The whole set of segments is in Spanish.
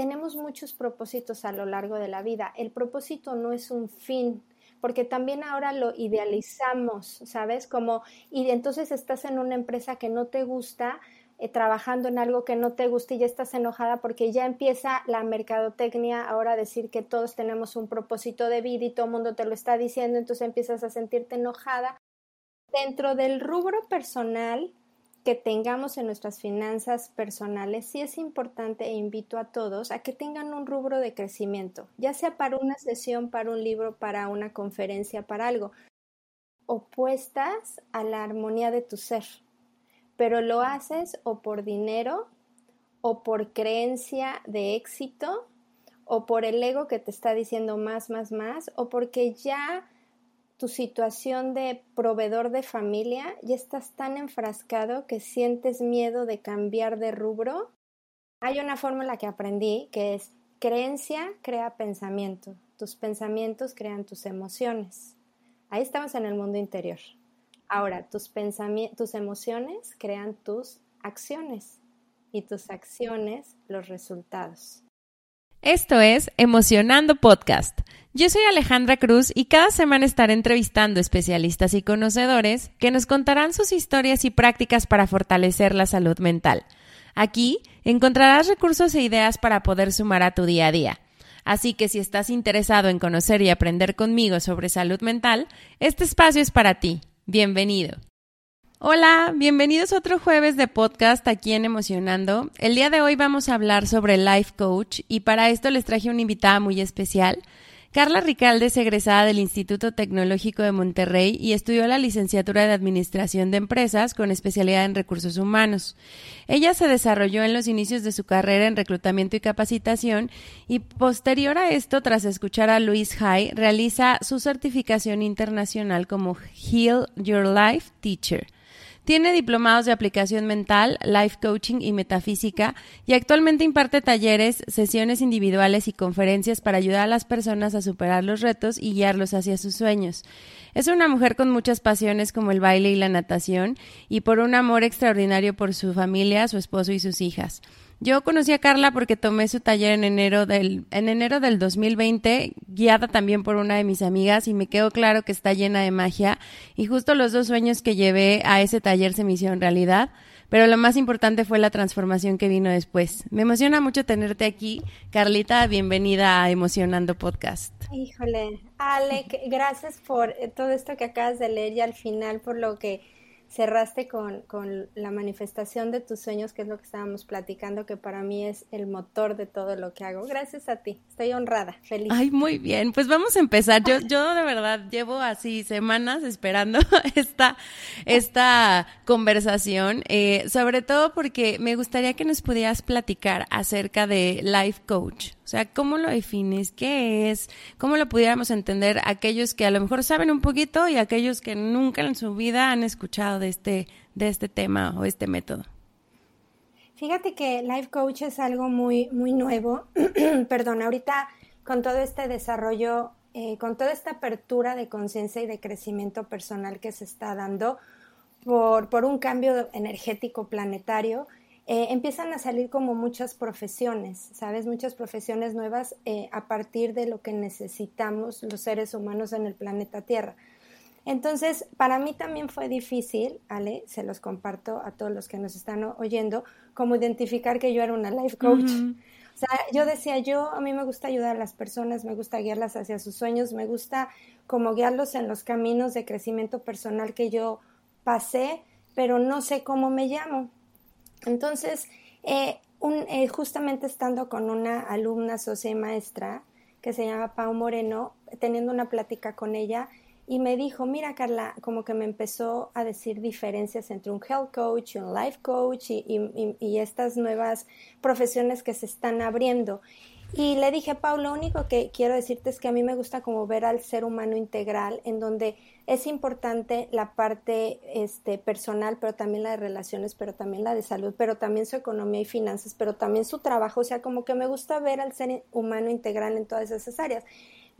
tenemos muchos propósitos a lo largo de la vida. El propósito no es un fin, porque también ahora lo idealizamos, ¿sabes? Como, y entonces estás en una empresa que no te gusta, eh, trabajando en algo que no te gusta y ya estás enojada porque ya empieza la mercadotecnia ahora a decir que todos tenemos un propósito de vida y todo el mundo te lo está diciendo, entonces empiezas a sentirte enojada. Dentro del rubro personal que tengamos en nuestras finanzas personales, sí es importante e invito a todos a que tengan un rubro de crecimiento, ya sea para una sesión, para un libro, para una conferencia, para algo, opuestas a la armonía de tu ser pero lo haces o por dinero o por creencia de éxito o por el ego que te está diciendo más, más, más o porque ya tu situación de proveedor de familia ya estás tan enfrascado que sientes miedo de cambiar de rubro. Hay una fórmula que aprendí que es creencia crea pensamiento, tus pensamientos crean tus emociones. Ahí estamos en el mundo interior. Ahora, tus tus emociones crean tus acciones y tus acciones los resultados. Esto es Emocionando Podcast. Yo soy Alejandra Cruz y cada semana estaré entrevistando especialistas y conocedores que nos contarán sus historias y prácticas para fortalecer la salud mental. Aquí encontrarás recursos e ideas para poder sumar a tu día a día. Así que si estás interesado en conocer y aprender conmigo sobre salud mental, este espacio es para ti. Bienvenido. Hola, bienvenidos a otro jueves de podcast aquí en Emocionando. El día de hoy vamos a hablar sobre Life Coach y para esto les traje una invitada muy especial. Carla Ricalde es egresada del Instituto Tecnológico de Monterrey y estudió la licenciatura de Administración de Empresas con especialidad en Recursos Humanos. Ella se desarrolló en los inicios de su carrera en reclutamiento y capacitación y posterior a esto, tras escuchar a Luis High, realiza su certificación internacional como Heal Your Life Teacher. Tiene diplomados de aplicación mental, life coaching y metafísica y actualmente imparte talleres, sesiones individuales y conferencias para ayudar a las personas a superar los retos y guiarlos hacia sus sueños. Es una mujer con muchas pasiones como el baile y la natación y por un amor extraordinario por su familia, su esposo y sus hijas. Yo conocí a Carla porque tomé su taller en enero del, en enero del 2020, guiada también por una de mis amigas y me quedó claro que está llena de magia y justo los dos sueños que llevé a ese taller se me hicieron realidad, pero lo más importante fue la transformación que vino después. Me emociona mucho tenerte aquí. Carlita, bienvenida a Emocionando Podcast. Híjole, Ale, gracias por todo esto que acabas de leer y al final por lo que cerraste con, con, la manifestación de tus sueños, que es lo que estábamos platicando, que para mí es el motor de todo lo que hago. Gracias a ti, estoy honrada, feliz. Ay, muy bien, pues vamos a empezar. Yo, yo de verdad llevo así semanas esperando esta, esta conversación, eh, sobre todo porque me gustaría que nos pudieras platicar acerca de Life Coach. O sea, ¿cómo lo defines? ¿Qué es? ¿Cómo lo pudiéramos entender aquellos que a lo mejor saben un poquito y aquellos que nunca en su vida han escuchado de este, de este tema o este método? Fíjate que Life Coach es algo muy, muy nuevo. Perdón, ahorita con todo este desarrollo, eh, con toda esta apertura de conciencia y de crecimiento personal que se está dando por, por un cambio energético planetario, eh, empiezan a salir como muchas profesiones, ¿sabes? Muchas profesiones nuevas eh, a partir de lo que necesitamos los seres humanos en el planeta Tierra. Entonces, para mí también fue difícil, Ale, se los comparto a todos los que nos están oyendo, como identificar que yo era una life coach. O sea, yo decía, yo a mí me gusta ayudar a las personas, me gusta guiarlas hacia sus sueños, me gusta como guiarlos en los caminos de crecimiento personal que yo pasé, pero no sé cómo me llamo. Entonces, eh, eh, justamente estando con una alumna socia y maestra que se llama Pau Moreno, teniendo una plática con ella, y me dijo, mira Carla, como que me empezó a decir diferencias entre un health coach y un life coach y estas nuevas profesiones que se están abriendo. Y le dije, Pau, lo único que quiero decirte es que a mí me gusta como ver al ser humano integral, en donde es importante la parte este, personal, pero también la de relaciones, pero también la de salud, pero también su economía y finanzas, pero también su trabajo. O sea, como que me gusta ver al ser humano integral en todas esas áreas.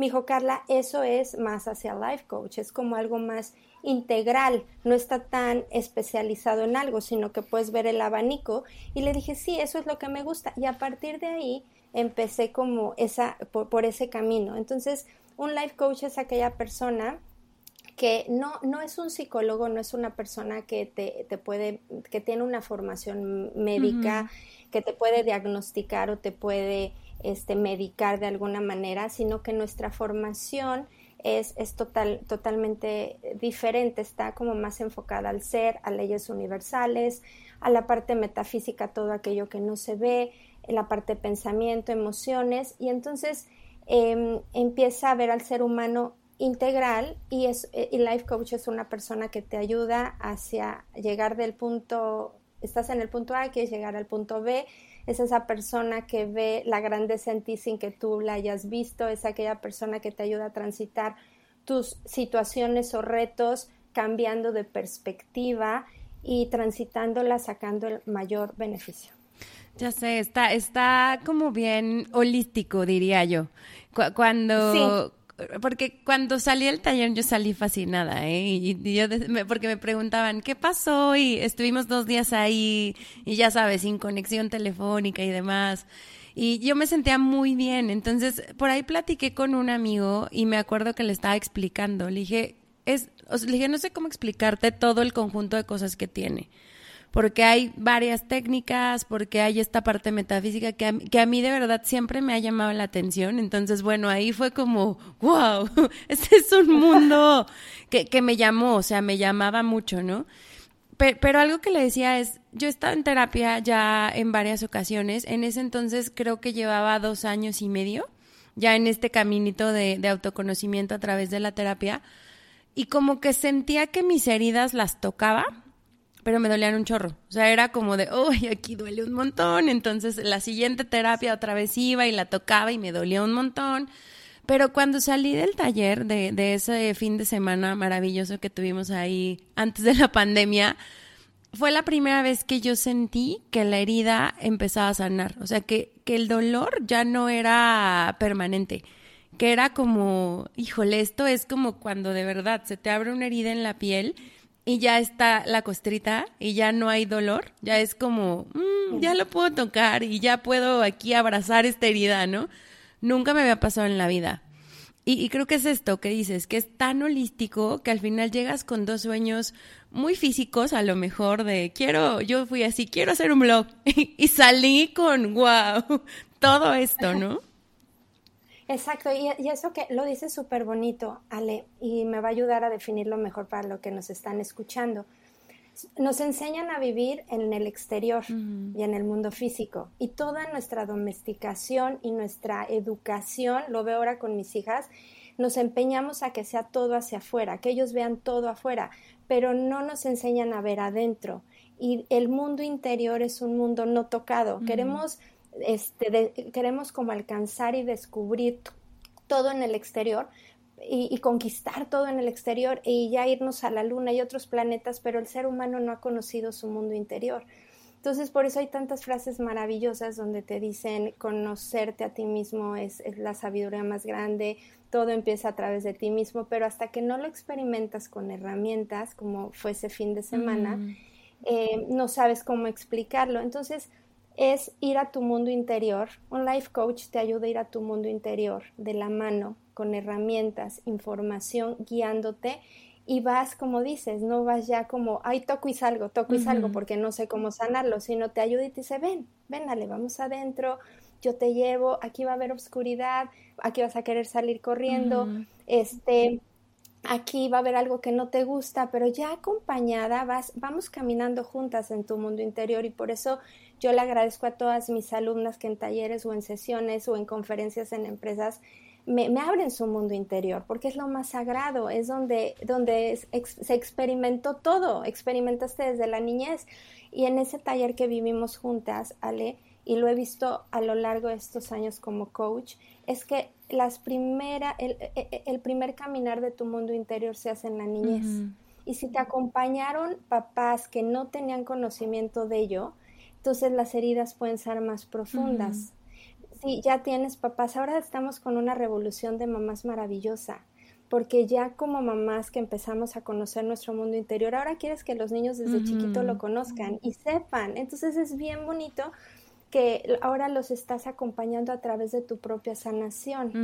Me dijo, Carla, eso es más hacia life coach, es como algo más integral, no está tan especializado en algo, sino que puedes ver el abanico. Y le dije, sí, eso es lo que me gusta. Y a partir de ahí empecé como esa, por, ese camino. Entonces, un life coach es aquella persona que no, no es un psicólogo, no es una persona que te, te puede, que tiene una formación médica, que te puede diagnosticar o te puede este, medicar de alguna manera, sino que nuestra formación es, es total, totalmente diferente, está como más enfocada al ser, a leyes universales, a la parte metafísica, todo aquello que no se ve, la parte de pensamiento, emociones, y entonces em, empieza a ver al ser humano integral y, es, y Life Coach es una persona que te ayuda hacia llegar del punto, estás en el punto A, quieres llegar al punto B, es esa persona que ve la grandeza en ti sin que tú la hayas visto, es aquella persona que te ayuda a transitar tus situaciones o retos cambiando de perspectiva y transitándola sacando el mayor beneficio. Ya sé, está, está como bien holístico, diría yo. cuando, porque cuando salí del taller yo salí fascinada, ¿eh? Y, yo, porque me preguntaban, ¿qué pasó? Y estuvimos dos días ahí, y ya sabes, sin conexión telefónica y demás. Y yo me sentía muy bien. Entonces, por ahí platiqué con un amigo y me acuerdo que le estaba explicando. Le dije, es, le dije, no sé cómo explicarte todo el conjunto de cosas que tiene porque hay varias técnicas, porque hay esta parte metafísica que a, que a mí de verdad siempre me ha llamado la atención. Entonces, bueno, ahí fue como, wow, este es un mundo que, que me llamó, o sea, me llamaba mucho, ¿no? Pero, pero, algo que le decía es, yo he estado en terapia ya en varias ocasiones, en ese entonces creo que llevaba dos años y medio, ya en este caminito de, de autoconocimiento a través de la terapia, y como que sentía que mis heridas las tocaba, pero me dolían un chorro. O sea, era como de, uy, aquí duele un montón. Entonces, la siguiente terapia otra vez iba y la tocaba y me dolía un montón. Pero cuando salí del taller de, de ese fin de semana maravilloso que tuvimos ahí antes de la pandemia, fue la primera vez que yo sentí que la herida empezaba a sanar. O sea, que, que el dolor ya no era permanente. Que era como, híjole, esto es como cuando de verdad se te abre una herida en la piel y ya está la costrita y ya no hay dolor, ya es como, mm, ya lo puedo tocar y ya puedo aquí abrazar esta herida, ¿no? Nunca me había pasado en la vida. Y, creo que es esto que dices, que es tan holístico que al final llegas con dos sueños muy físicos, a lo mejor de quiero, yo fui así, quiero hacer un blog y salí con wow, todo esto, ¿no? Exacto, y, eso que lo dice súper bonito, Ale, y me va a ayudar a definirlo mejor para lo que nos están escuchando. Nos enseñan a vivir en el exterior y en el mundo físico, y toda nuestra domesticación y nuestra educación, lo veo ahora con mis hijas, nos empeñamos a que sea todo hacia afuera, que ellos vean todo afuera, pero no nos enseñan a ver adentro. Y el mundo interior es un mundo no tocado. Queremos este, queremos como alcanzar y descubrir todo en el exterior y, conquistar todo en el exterior y ya irnos a la luna y otros planetas, pero el ser humano no ha conocido su mundo interior. Entonces, por eso hay tantas frases maravillosas donde te dicen conocerte a ti mismo es, la sabiduría más grande, todo empieza a través de ti mismo, pero hasta que no lo experimentas con herramientas, como fue ese fin de semana, mm. eh, no sabes cómo explicarlo. Entonces, es ir a tu mundo interior. Un life coach te ayuda a ir a tu mundo interior de la mano, con herramientas, información, guiándote y vas como dices, no vas ya como, ay, toco y salgo, toco y salgo porque no sé cómo sanarlo, sino te ayuda y te dice, ven, ven, dale, vamos adentro, yo te llevo, aquí va a haber oscuridad, aquí vas a querer salir corriendo, este, aquí va a haber algo que no te gusta, pero ya acompañada vas, vamos caminando juntas en tu mundo interior y por eso yo le agradezco a todas mis alumnas que en talleres o en sesiones o en conferencias en empresas me, abren su mundo interior, porque es lo más sagrado, es donde, donde se experimentó todo, experimentaste desde la niñez. Y en ese taller que vivimos juntas, Ale, y lo he visto a lo largo de estos años como coach, es que las primera, el, e, e, primer caminar de tu mundo interior se hace en la niñez. Y si te acompañaron papás que no tenían conocimiento de ello, entonces las heridas pueden ser más profundas. Si ya tienes papás, ahora estamos con una revolución de mamás maravillosa, porque ya como mamás que empezamos a conocer nuestro mundo interior, ahora quieres que los niños desde chiquito lo conozcan y sepan. Entonces es bien bonito que ahora los estás acompañando a través de tu propia sanación,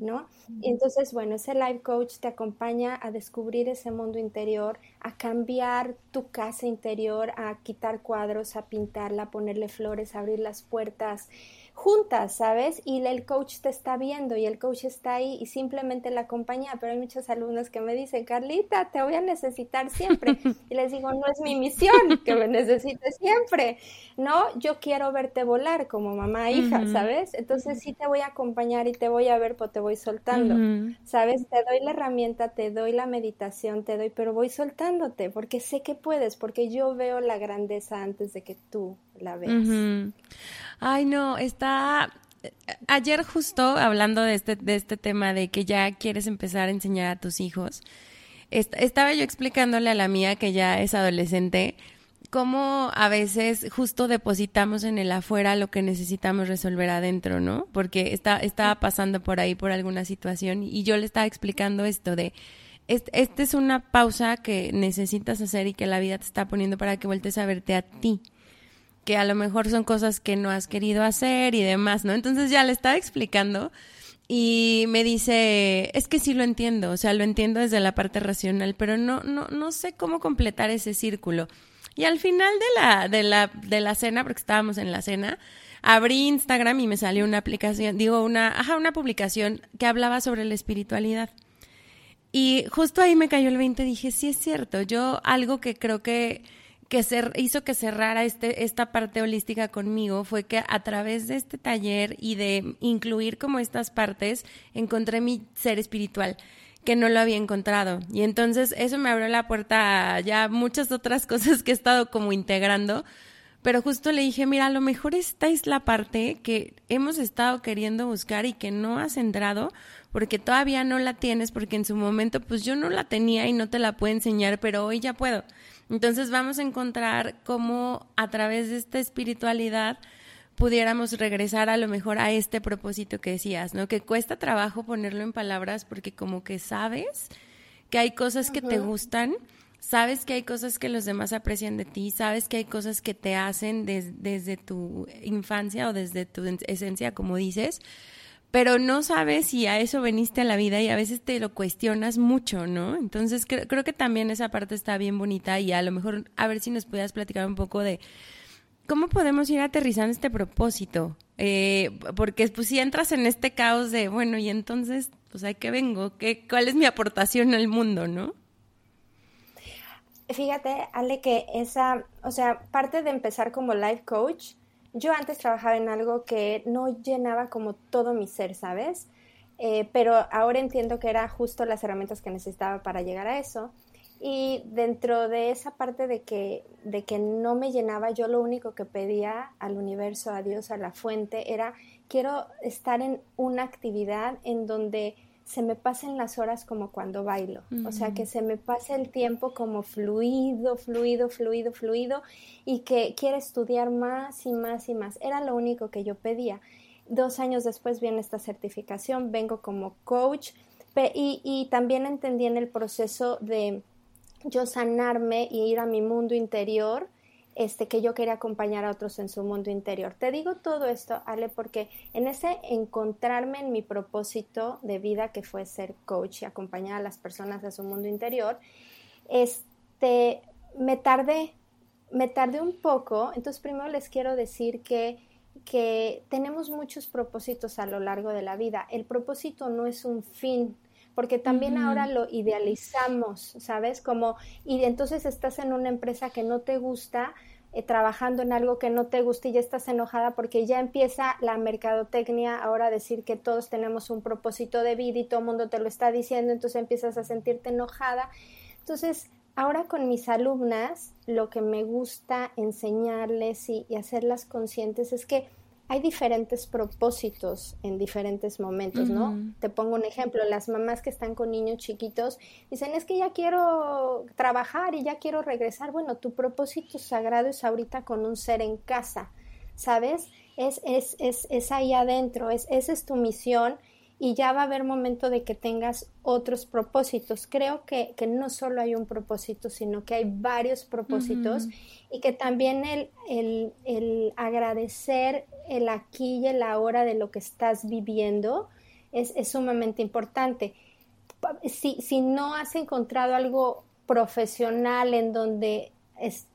¿no? Y entonces, bueno, ese life coach te acompaña a descubrir ese mundo interior, a cambiar tu casa interior, a quitar cuadros, a pintarla, a ponerle flores, a abrir las puertas, juntas, ¿sabes? Y el coach te está viendo y el coach está ahí y simplemente la acompaña, pero hay muchos alumnos que me dicen, Carlita, te voy a necesitar siempre. Y les digo, no es mi misión que me necesites siempre, ¿no? Yo quiero verte volar como mamá e hija, ¿sabes? Entonces sí te voy a acompañar y te voy a ver, pero te voy soltando, ¿sabes? Te doy la herramienta, te doy la meditación, te doy, pero voy soltándote porque sé que puedes, porque yo veo la grandeza antes de que tú la veas. Ay, no, está... Ayer justo hablando de este, de este tema de que ya quieres empezar a enseñar a tus hijos, estaba yo explicándole a la mía que ya es adolescente cómo a veces justo depositamos en el afuera lo que necesitamos resolver adentro, ¿no? Porque está, estaba pasando por ahí por alguna situación y yo le estaba explicando esto de, esta es una pausa que necesitas hacer y que la vida te está poniendo para que vueltes a verte a ti que a lo mejor son cosas que no has querido hacer y demás, ¿no? Entonces ya le estaba explicando y me dice, es que sí lo entiendo, o sea, lo entiendo desde la parte racional, pero no, no, no sé cómo completar ese círculo. Y al final de la, de la, de la cena, porque estábamos en la cena, abrí Instagram y me salió una aplicación, digo, una, ajá, una publicación que hablaba sobre la espiritualidad. Y justo ahí me cayó el 20, dije, sí es cierto, yo algo que creo que que hizo que cerrara este, esta parte holística conmigo fue que a través de este taller y de incluir como estas partes, encontré mi ser espiritual que no lo había encontrado. Y entonces eso me abrió la puerta a ya muchas otras cosas que he estado como integrando. Pero justo le dije, mira, a lo mejor esta es la parte que hemos estado queriendo buscar y que no has entrado porque todavía no la tienes, porque en su momento pues yo no la tenía y no te la puedo enseñar, pero hoy ya puedo. Entonces vamos a encontrar cómo a través de esta espiritualidad pudiéramos regresar a lo mejor a este propósito que decías, ¿no? Que cuesta trabajo ponerlo en palabras porque como que sabes que hay cosas que te gustan, sabes que hay cosas que los demás aprecian de ti, sabes que hay cosas que te hacen desde tu infancia o desde tu esencia, como dices, pero no sabes si a eso veniste a la vida y a veces te lo cuestionas mucho, ¿no? Entonces creo, que también esa parte está bien bonita y a lo mejor a ver si nos pudieras platicar un poco de cómo podemos ir aterrizando este propósito, eh, porque pues si entras en este caos de, bueno, y entonces, pues ¿a qué vengo? ¿Qué, ¿Cuál es mi aportación al mundo, no? Fíjate, Ale, que esa, o sea, parte de empezar como life coach, yo antes trabajaba en algo que no llenaba como todo mi ser, ¿sabes? Eh, pero ahora entiendo que era justo las herramientas que necesitaba para llegar a eso. Y dentro de esa parte de que, de que no me llenaba, yo lo único que pedía al universo, a Dios, a la fuente, era quiero estar en una actividad en donde se me pasen las horas como cuando bailo, o sea, que se me pase el tiempo como fluido, fluido, fluido, fluido, y que quiera estudiar más y más y más. Era lo único que yo pedía. Dos años después viene esta certificación, vengo como coach y, y también entendí en el proceso de yo sanarme y ir a mi mundo interior este, que yo quería acompañar a otros en su mundo interior. Te digo todo esto, Ale, porque en ese encontrarme en mi propósito de vida, que fue ser coach y acompañar a las personas a su mundo interior, este, me tardé, me tardé un poco. Entonces, primero les quiero decir que, que tenemos muchos propósitos a lo largo de la vida. El propósito no es un fin, porque también ahora lo idealizamos, ¿sabes? Como, y entonces estás en una empresa que no te gusta, eh, trabajando en algo que no te gusta y ya estás enojada porque ya empieza la mercadotecnia ahora a decir que todos tenemos un propósito de vida y todo el mundo te lo está diciendo, entonces empiezas a sentirte enojada. Entonces, ahora con mis alumnas, lo que me gusta enseñarles y hacerlas conscientes es que hay diferentes propósitos en diferentes momentos, ¿no? Te pongo un ejemplo, las mamás que están con niños chiquitos dicen, es que ya quiero trabajar y ya quiero regresar. Bueno, tu propósito sagrado es ahorita con un ser en casa, ¿sabes? Es, es, es, es ahí adentro, es, esa es tu misión y ya va a haber momento de que tengas otros propósitos. Creo que, no solo hay un propósito, sino que hay varios propósitos y que también el, el, el, agradecer el aquí y el ahora de lo que estás viviendo es, es sumamente importante. Si, si, no has encontrado algo profesional en donde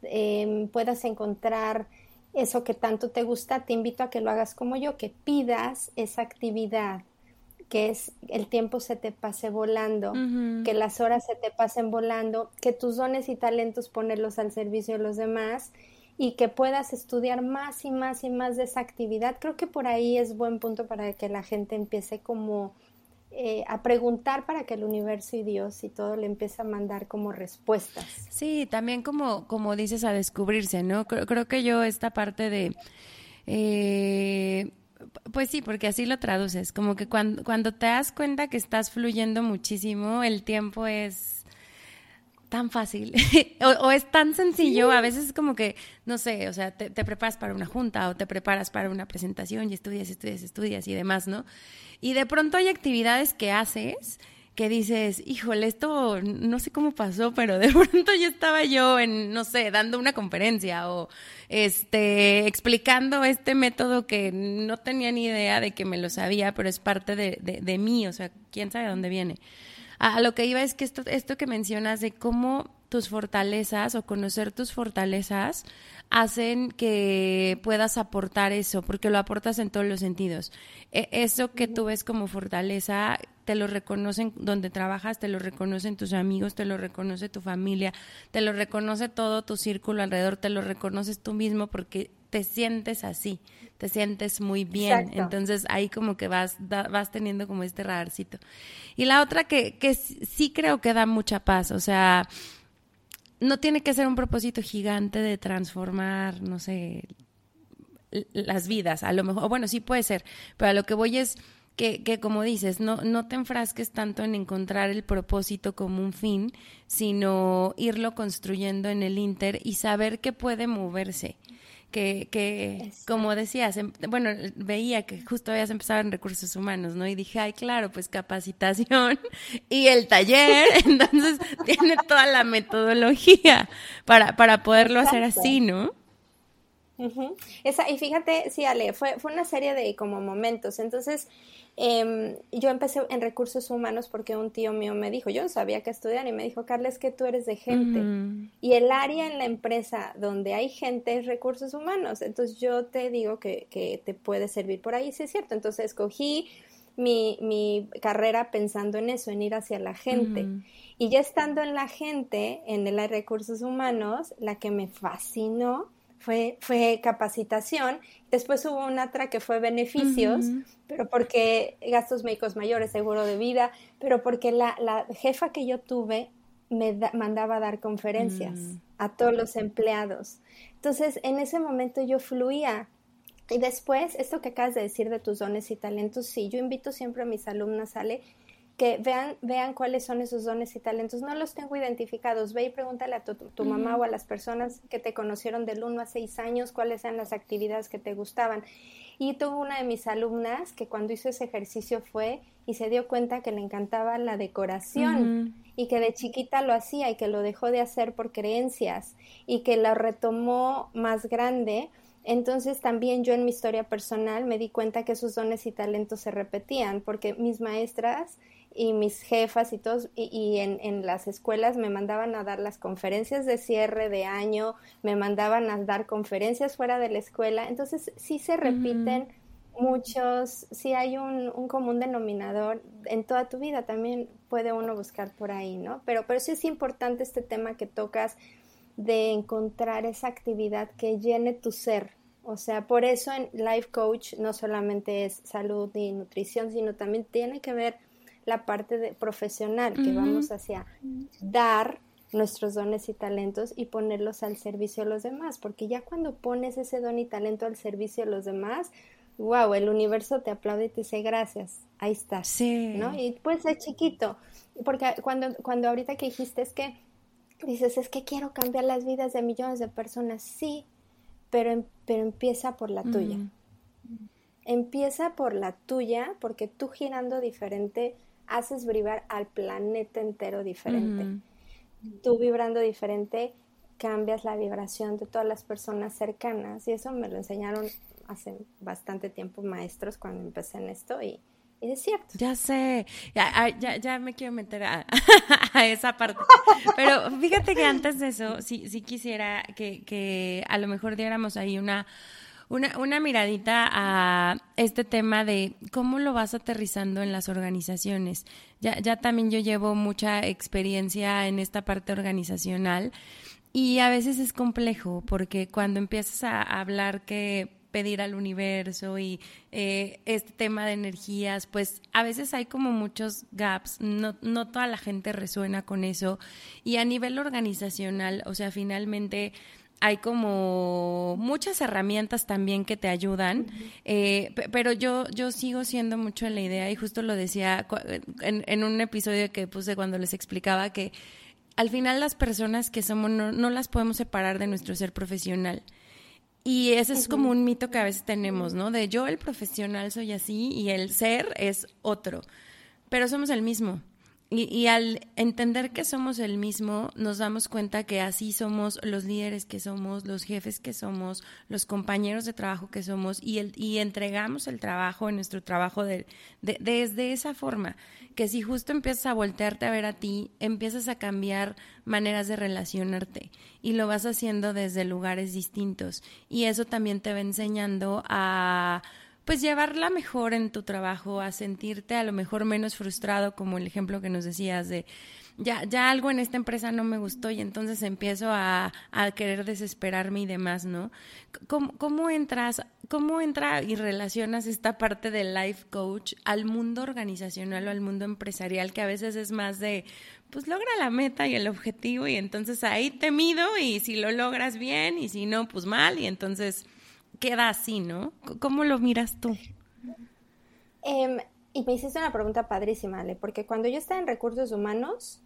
em, puedas encontrar eso que tanto te gusta, te invito a que lo hagas como yo, que pidas esa actividad que es el tiempo se te pase volando, que las horas se te pasen volando, que tus dones y talentos ponerlos al servicio de los demás y que puedas estudiar más y más y más de esa actividad. Creo que por ahí es buen punto para que la gente empiece como eh, a preguntar para que el universo y Dios y todo le empiece a mandar como respuestas. Sí, también como, como dices, a descubrirse, ¿no? Creo, creo que yo esta parte de... Eh, pues sí, porque así lo traduces, como que cuando, cuando te das cuenta que estás fluyendo muchísimo, el tiempo es tan fácil o, es tan sencillo, a veces es como que, no sé, o sea, te, te, preparas para una junta o te preparas para una presentación y estudias, estudias, estudias y demás, ¿no? Y de pronto hay actividades que haces que dices, híjole, esto no sé cómo pasó, pero de pronto ya estaba yo en, no sé, dando una conferencia o este, explicando este método que no tenía ni idea de que me lo sabía, pero es parte de, de, mí, o sea, quién sabe dónde viene. A, lo que iba es que esto, esto que mencionas de cómo tus fortalezas o conocer tus fortalezas hacen que puedas aportar eso, porque lo aportas en todos los sentidos. E, eso que tú ves como fortaleza, te lo reconocen donde trabajas, te lo reconocen tus amigos, te lo reconoce tu familia, te lo reconoce todo tu círculo alrededor, te lo reconoces tú mismo porque te sientes así, te sientes muy bien. Entonces ahí como que vas, vas teniendo como este radarcito. Y la otra que, que sí creo que da mucha paz, o sea, no tiene que ser un propósito gigante de transformar, no sé, las vidas, a lo mejor, bueno, sí puede ser, pero a lo que voy es que, que como dices, no, no te enfrasques tanto en encontrar el propósito como un fin, sino irlo construyendo en el inter y saber que puede moverse que, que como decías, em, bueno, veía que justo habías empezado en recursos humanos, ¿no? Y dije, ay, claro, pues capacitación y el taller, entonces tiene toda la metodología para, para poderlo hacer así, ¿no? Esa, y fíjate, sí, Ale, fue, fue una serie de como momentos. Entonces, eh, yo empecé en recursos humanos porque un tío mío me dijo, yo no sabía qué estudiar, y me dijo, Carla, es que tú eres de gente. Y el área en la empresa donde hay gente es recursos humanos. Entonces, yo te digo que, que te puede servir por ahí, sí es cierto. Entonces, escogí mi, mi carrera pensando en eso, en ir hacia la gente. Y ya estando en la gente, en el área de recursos humanos, la que me fascinó fue, fue capacitación. Después hubo una otra que fue beneficios, pero porque gastos médicos mayores, seguro de vida, pero porque la, la jefa que yo tuve me mandaba a dar conferencias mm. a todos los empleados. Entonces, en ese momento yo fluía. Y después, esto que acabas de decir de tus dones y talentos, sí, yo invito siempre a mis alumnas, Ale, que vean, vean cuáles son esos dones y talentos. No los tengo identificados. Ve y pregúntale a tu, mamá o a las personas que te conocieron del 1 a 6 años cuáles eran las actividades que te gustaban. Y tuvo una de mis alumnas que cuando hizo ese ejercicio fue y se dio cuenta que le encantaba la decoración y que de chiquita lo hacía y que lo dejó de hacer por creencias y que lo retomó más grande. Entonces también yo en mi historia personal me di cuenta que esos dones y talentos se repetían porque mis maestras y mis jefas y todos, y, en, en, las escuelas me mandaban a dar las conferencias de cierre de año, me mandaban a dar conferencias fuera de la escuela, entonces sí se repiten muchos, sí hay un, un, común denominador en toda tu vida, también puede uno buscar por ahí, ¿no? Pero, pero sí es importante este tema que tocas de encontrar esa actividad que llene tu ser, o sea, por eso en Life Coach no solamente es salud y nutrición, sino también tiene que ver la parte de profesional, que vamos hacia dar nuestros dones y talentos y ponerlos al servicio de los demás, porque ya cuando pones ese don y talento al servicio de los demás, wow, el universo te aplaude y te dice gracias, ahí estás, sí. ¿no? Y puede ser chiquito, porque cuando, cuando ahorita que dijiste es que dices, es que quiero cambiar las vidas de millones de personas, sí, pero, em, pero empieza por la tuya empieza por la tuya, porque tú girando diferente haces vibrar al planeta entero diferente. Tú vibrando diferente cambias la vibración de todas las personas cercanas y eso me lo enseñaron hace bastante tiempo maestros cuando empecé en esto y, es cierto. Ya sé, ya, ya, ya me quiero meter a, esa parte. Pero fíjate que antes de eso, sí, sí quisiera que, que a lo mejor diéramos ahí una, una, una miradita a este tema de cómo lo vas aterrizando en las organizaciones. Ya, ya también yo llevo mucha experiencia en esta parte organizacional y a veces es complejo porque cuando empiezas a hablar que pedir al universo y eh, este tema de energías, pues a veces hay como muchos gaps, no, no toda la gente resuena con eso y a nivel organizacional, o sea, finalmente hay como muchas herramientas también que te ayudan, eh, pero yo, yo sigo siendo mucho en la idea y justo lo decía en, en un episodio que puse cuando les explicaba que al final las personas que somos no, no las podemos separar de nuestro ser profesional. Y ese es como un mito que a veces tenemos, ¿no? De yo el profesional soy así y el ser es otro, pero somos el mismo. Y, al entender que somos el mismo, nos damos cuenta que así somos los líderes que somos, los jefes que somos, los compañeros de trabajo que somos y, el, y entregamos el trabajo nuestro trabajo de, desde esa forma, que si justo empiezas a voltearte a ver a ti, empiezas a cambiar maneras de relacionarte y lo vas haciendo desde lugares distintos. Y eso también te va enseñando a pues llevarla mejor en tu trabajo, a sentirte a lo mejor menos frustrado, como el ejemplo que nos decías de ya, ya algo en esta empresa no me gustó y entonces empiezo a, a querer desesperarme y demás, ¿no? ¿Cómo, ¿Cómo, entras, cómo entra y relacionas esta parte del life coach al mundo organizacional o al mundo empresarial que a veces es más de, pues logra la meta y el objetivo y entonces ahí te mido y si lo logras bien y si no, pues mal y entonces queda así, ¿no? ¿Cómo lo miras tú? Em, y me hiciste una pregunta padrísima, Ale, porque cuando yo estaba en recursos humanos,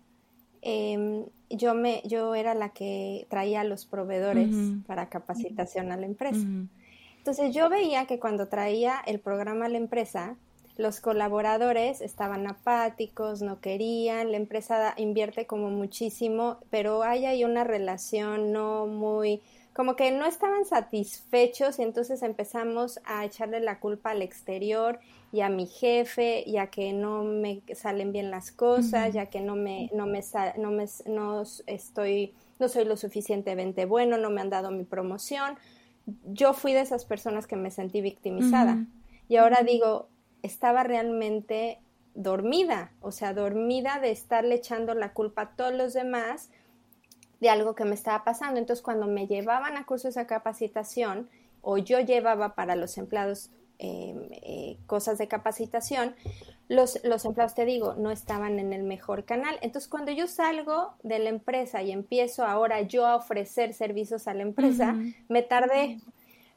em, yo, me, yo era la que traía a los proveedores para capacitación a la empresa. Entonces yo veía que cuando traía el programa a la empresa, los colaboradores estaban apáticos, no querían, la empresa invierte como muchísimo, pero hay ahí una relación no muy como que no estaban satisfechos y entonces empezamos a echarle la culpa al exterior y a mi jefe, ya que no me salen bien las cosas, ya que no me, no me, no me, no estoy, no soy lo suficientemente bueno, no me han dado mi promoción. Yo fui de esas personas que me sentí victimizada. Y ahora digo, estaba realmente dormida, o sea, dormida de estarle echando la culpa a todos los demás de algo que me estaba pasando. Entonces, cuando me llevaban a cursos de capacitación o yo llevaba para los empleados em, eh, cosas de capacitación, los, los empleados, te digo, no estaban en el mejor canal. Entonces, cuando yo salgo de la empresa y empiezo ahora yo a ofrecer servicios a la empresa, me tardé.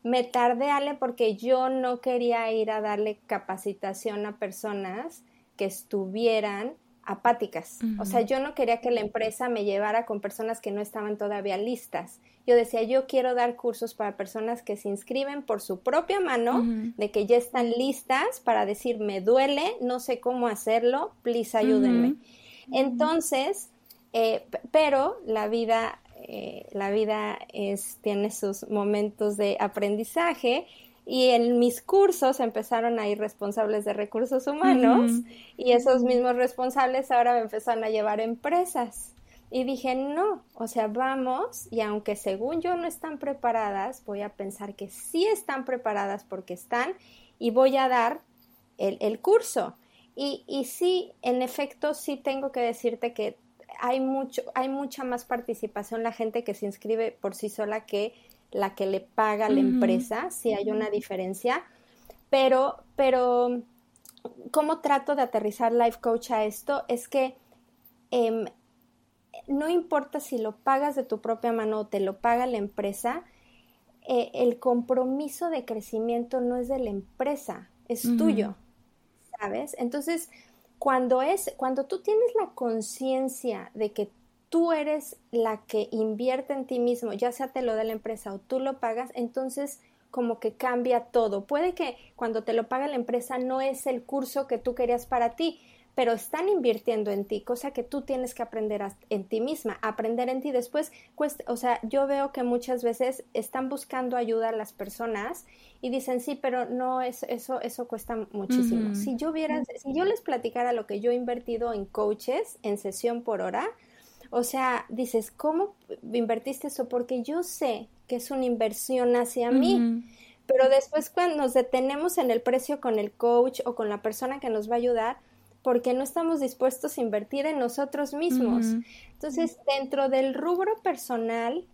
Me tardé, Ale, porque yo no quería ir a darle capacitación a personas que estuvieran apáticas. O sea, yo no quería que la empresa me llevara con personas que no estaban todavía listas. Yo decía, yo quiero dar cursos para personas que se inscriben por su propia mano, de que ya están listas para decir, me duele, no sé cómo hacerlo, please ayúdenme. Entonces, eh, pero la vida, eh, la vida es, tiene sus momentos de aprendizaje y en mis cursos empezaron a ir responsables de recursos humanos y esos mismos responsables ahora me empezaron a llevar empresas. Y dije, no, o sea, vamos y aunque según yo no están preparadas, voy a pensar que sí están preparadas porque están y voy a dar el, el curso. Y, y sí, en efecto, sí tengo que decirte que hay, mucho, hay mucha más participación la gente que se inscribe por sí sola que la que le paga la empresa, si hay una diferencia, pero, pero, ¿cómo trato de aterrizar Life Coach a esto? Es que em, no importa si lo pagas de tu propia mano o te lo paga la empresa, eh, el compromiso de crecimiento no es de la empresa, es tuyo, ¿sabes? Entonces, cuando es, cuando tú tienes la conciencia de que tú eres la que invierte en ti mismo, ya sea te lo de la empresa o tú lo pagas, entonces como que cambia todo. Puede que cuando te lo paga la empresa no es el curso que tú querías para ti, pero están invirtiendo en ti, cosa que tú tienes que aprender en ti misma, aprender en ti. Después, o sea, yo veo que muchas veces están buscando ayuda a las personas y dicen, sí, pero no, es, eso, eso cuesta muchísimo. Si yo viera, si yo les platicara lo que yo he invertido en coaches, en sesión por hora, o sea, dices, ¿cómo invertiste eso? Porque yo sé que es una inversión hacia mí. Pero después cuando nos detenemos en el precio con el coach o con la persona que nos va a ayudar, porque no estamos dispuestos a invertir en nosotros mismos. Entonces, dentro del rubro personal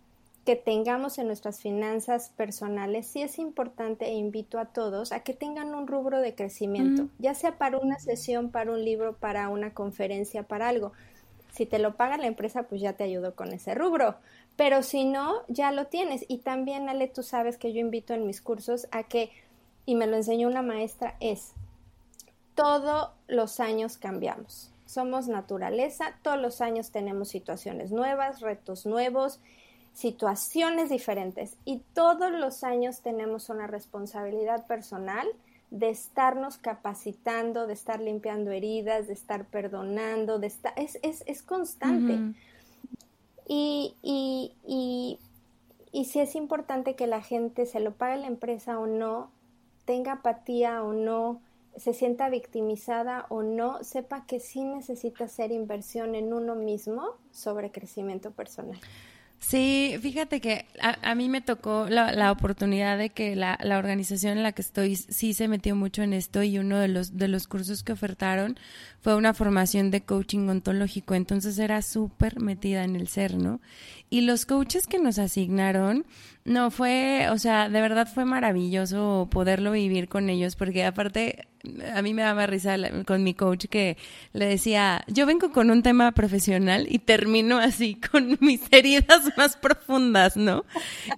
que tengamos en nuestras finanzas personales, sí es importante e invito a todos a que tengan un rubro de crecimiento, ya sea para una sesión, para un libro, para una conferencia, para algo. Si te lo paga la empresa, pues ya te ayudo con ese rubro. Pero si no, ya lo tienes. Y también, Ale, tú sabes que yo invito en mis cursos a que, y me lo enseñó una maestra, es todos los años cambiamos. Somos naturaleza, todos los años tenemos situaciones nuevas, retos nuevos, situaciones diferentes y todos los años tenemos una responsabilidad personal de estarnos capacitando, de estar limpiando heridas, de estar perdonando, de estar, es, es, es constante. y, y, y, y si es importante que la gente se lo pague la empresa o no, tenga apatía o no, se sienta victimizada o no, sepa que sí necesita hacer inversión en uno mismo sobre crecimiento personal. Sí, fíjate que a, mí me tocó la, la oportunidad de que la, la, organización en la que estoy sí se metió mucho en esto y uno de los, de los cursos que ofertaron fue una formación de coaching ontológico, entonces era súper metida en el ser, ¿no? Y los coaches que nos asignaron, no, fue, o sea, de verdad fue maravilloso poderlo vivir con ellos, porque aparte a mí me daba risa con mi coach que le decía, yo vengo con un tema profesional y termino así con mis heridas más profundas, ¿no?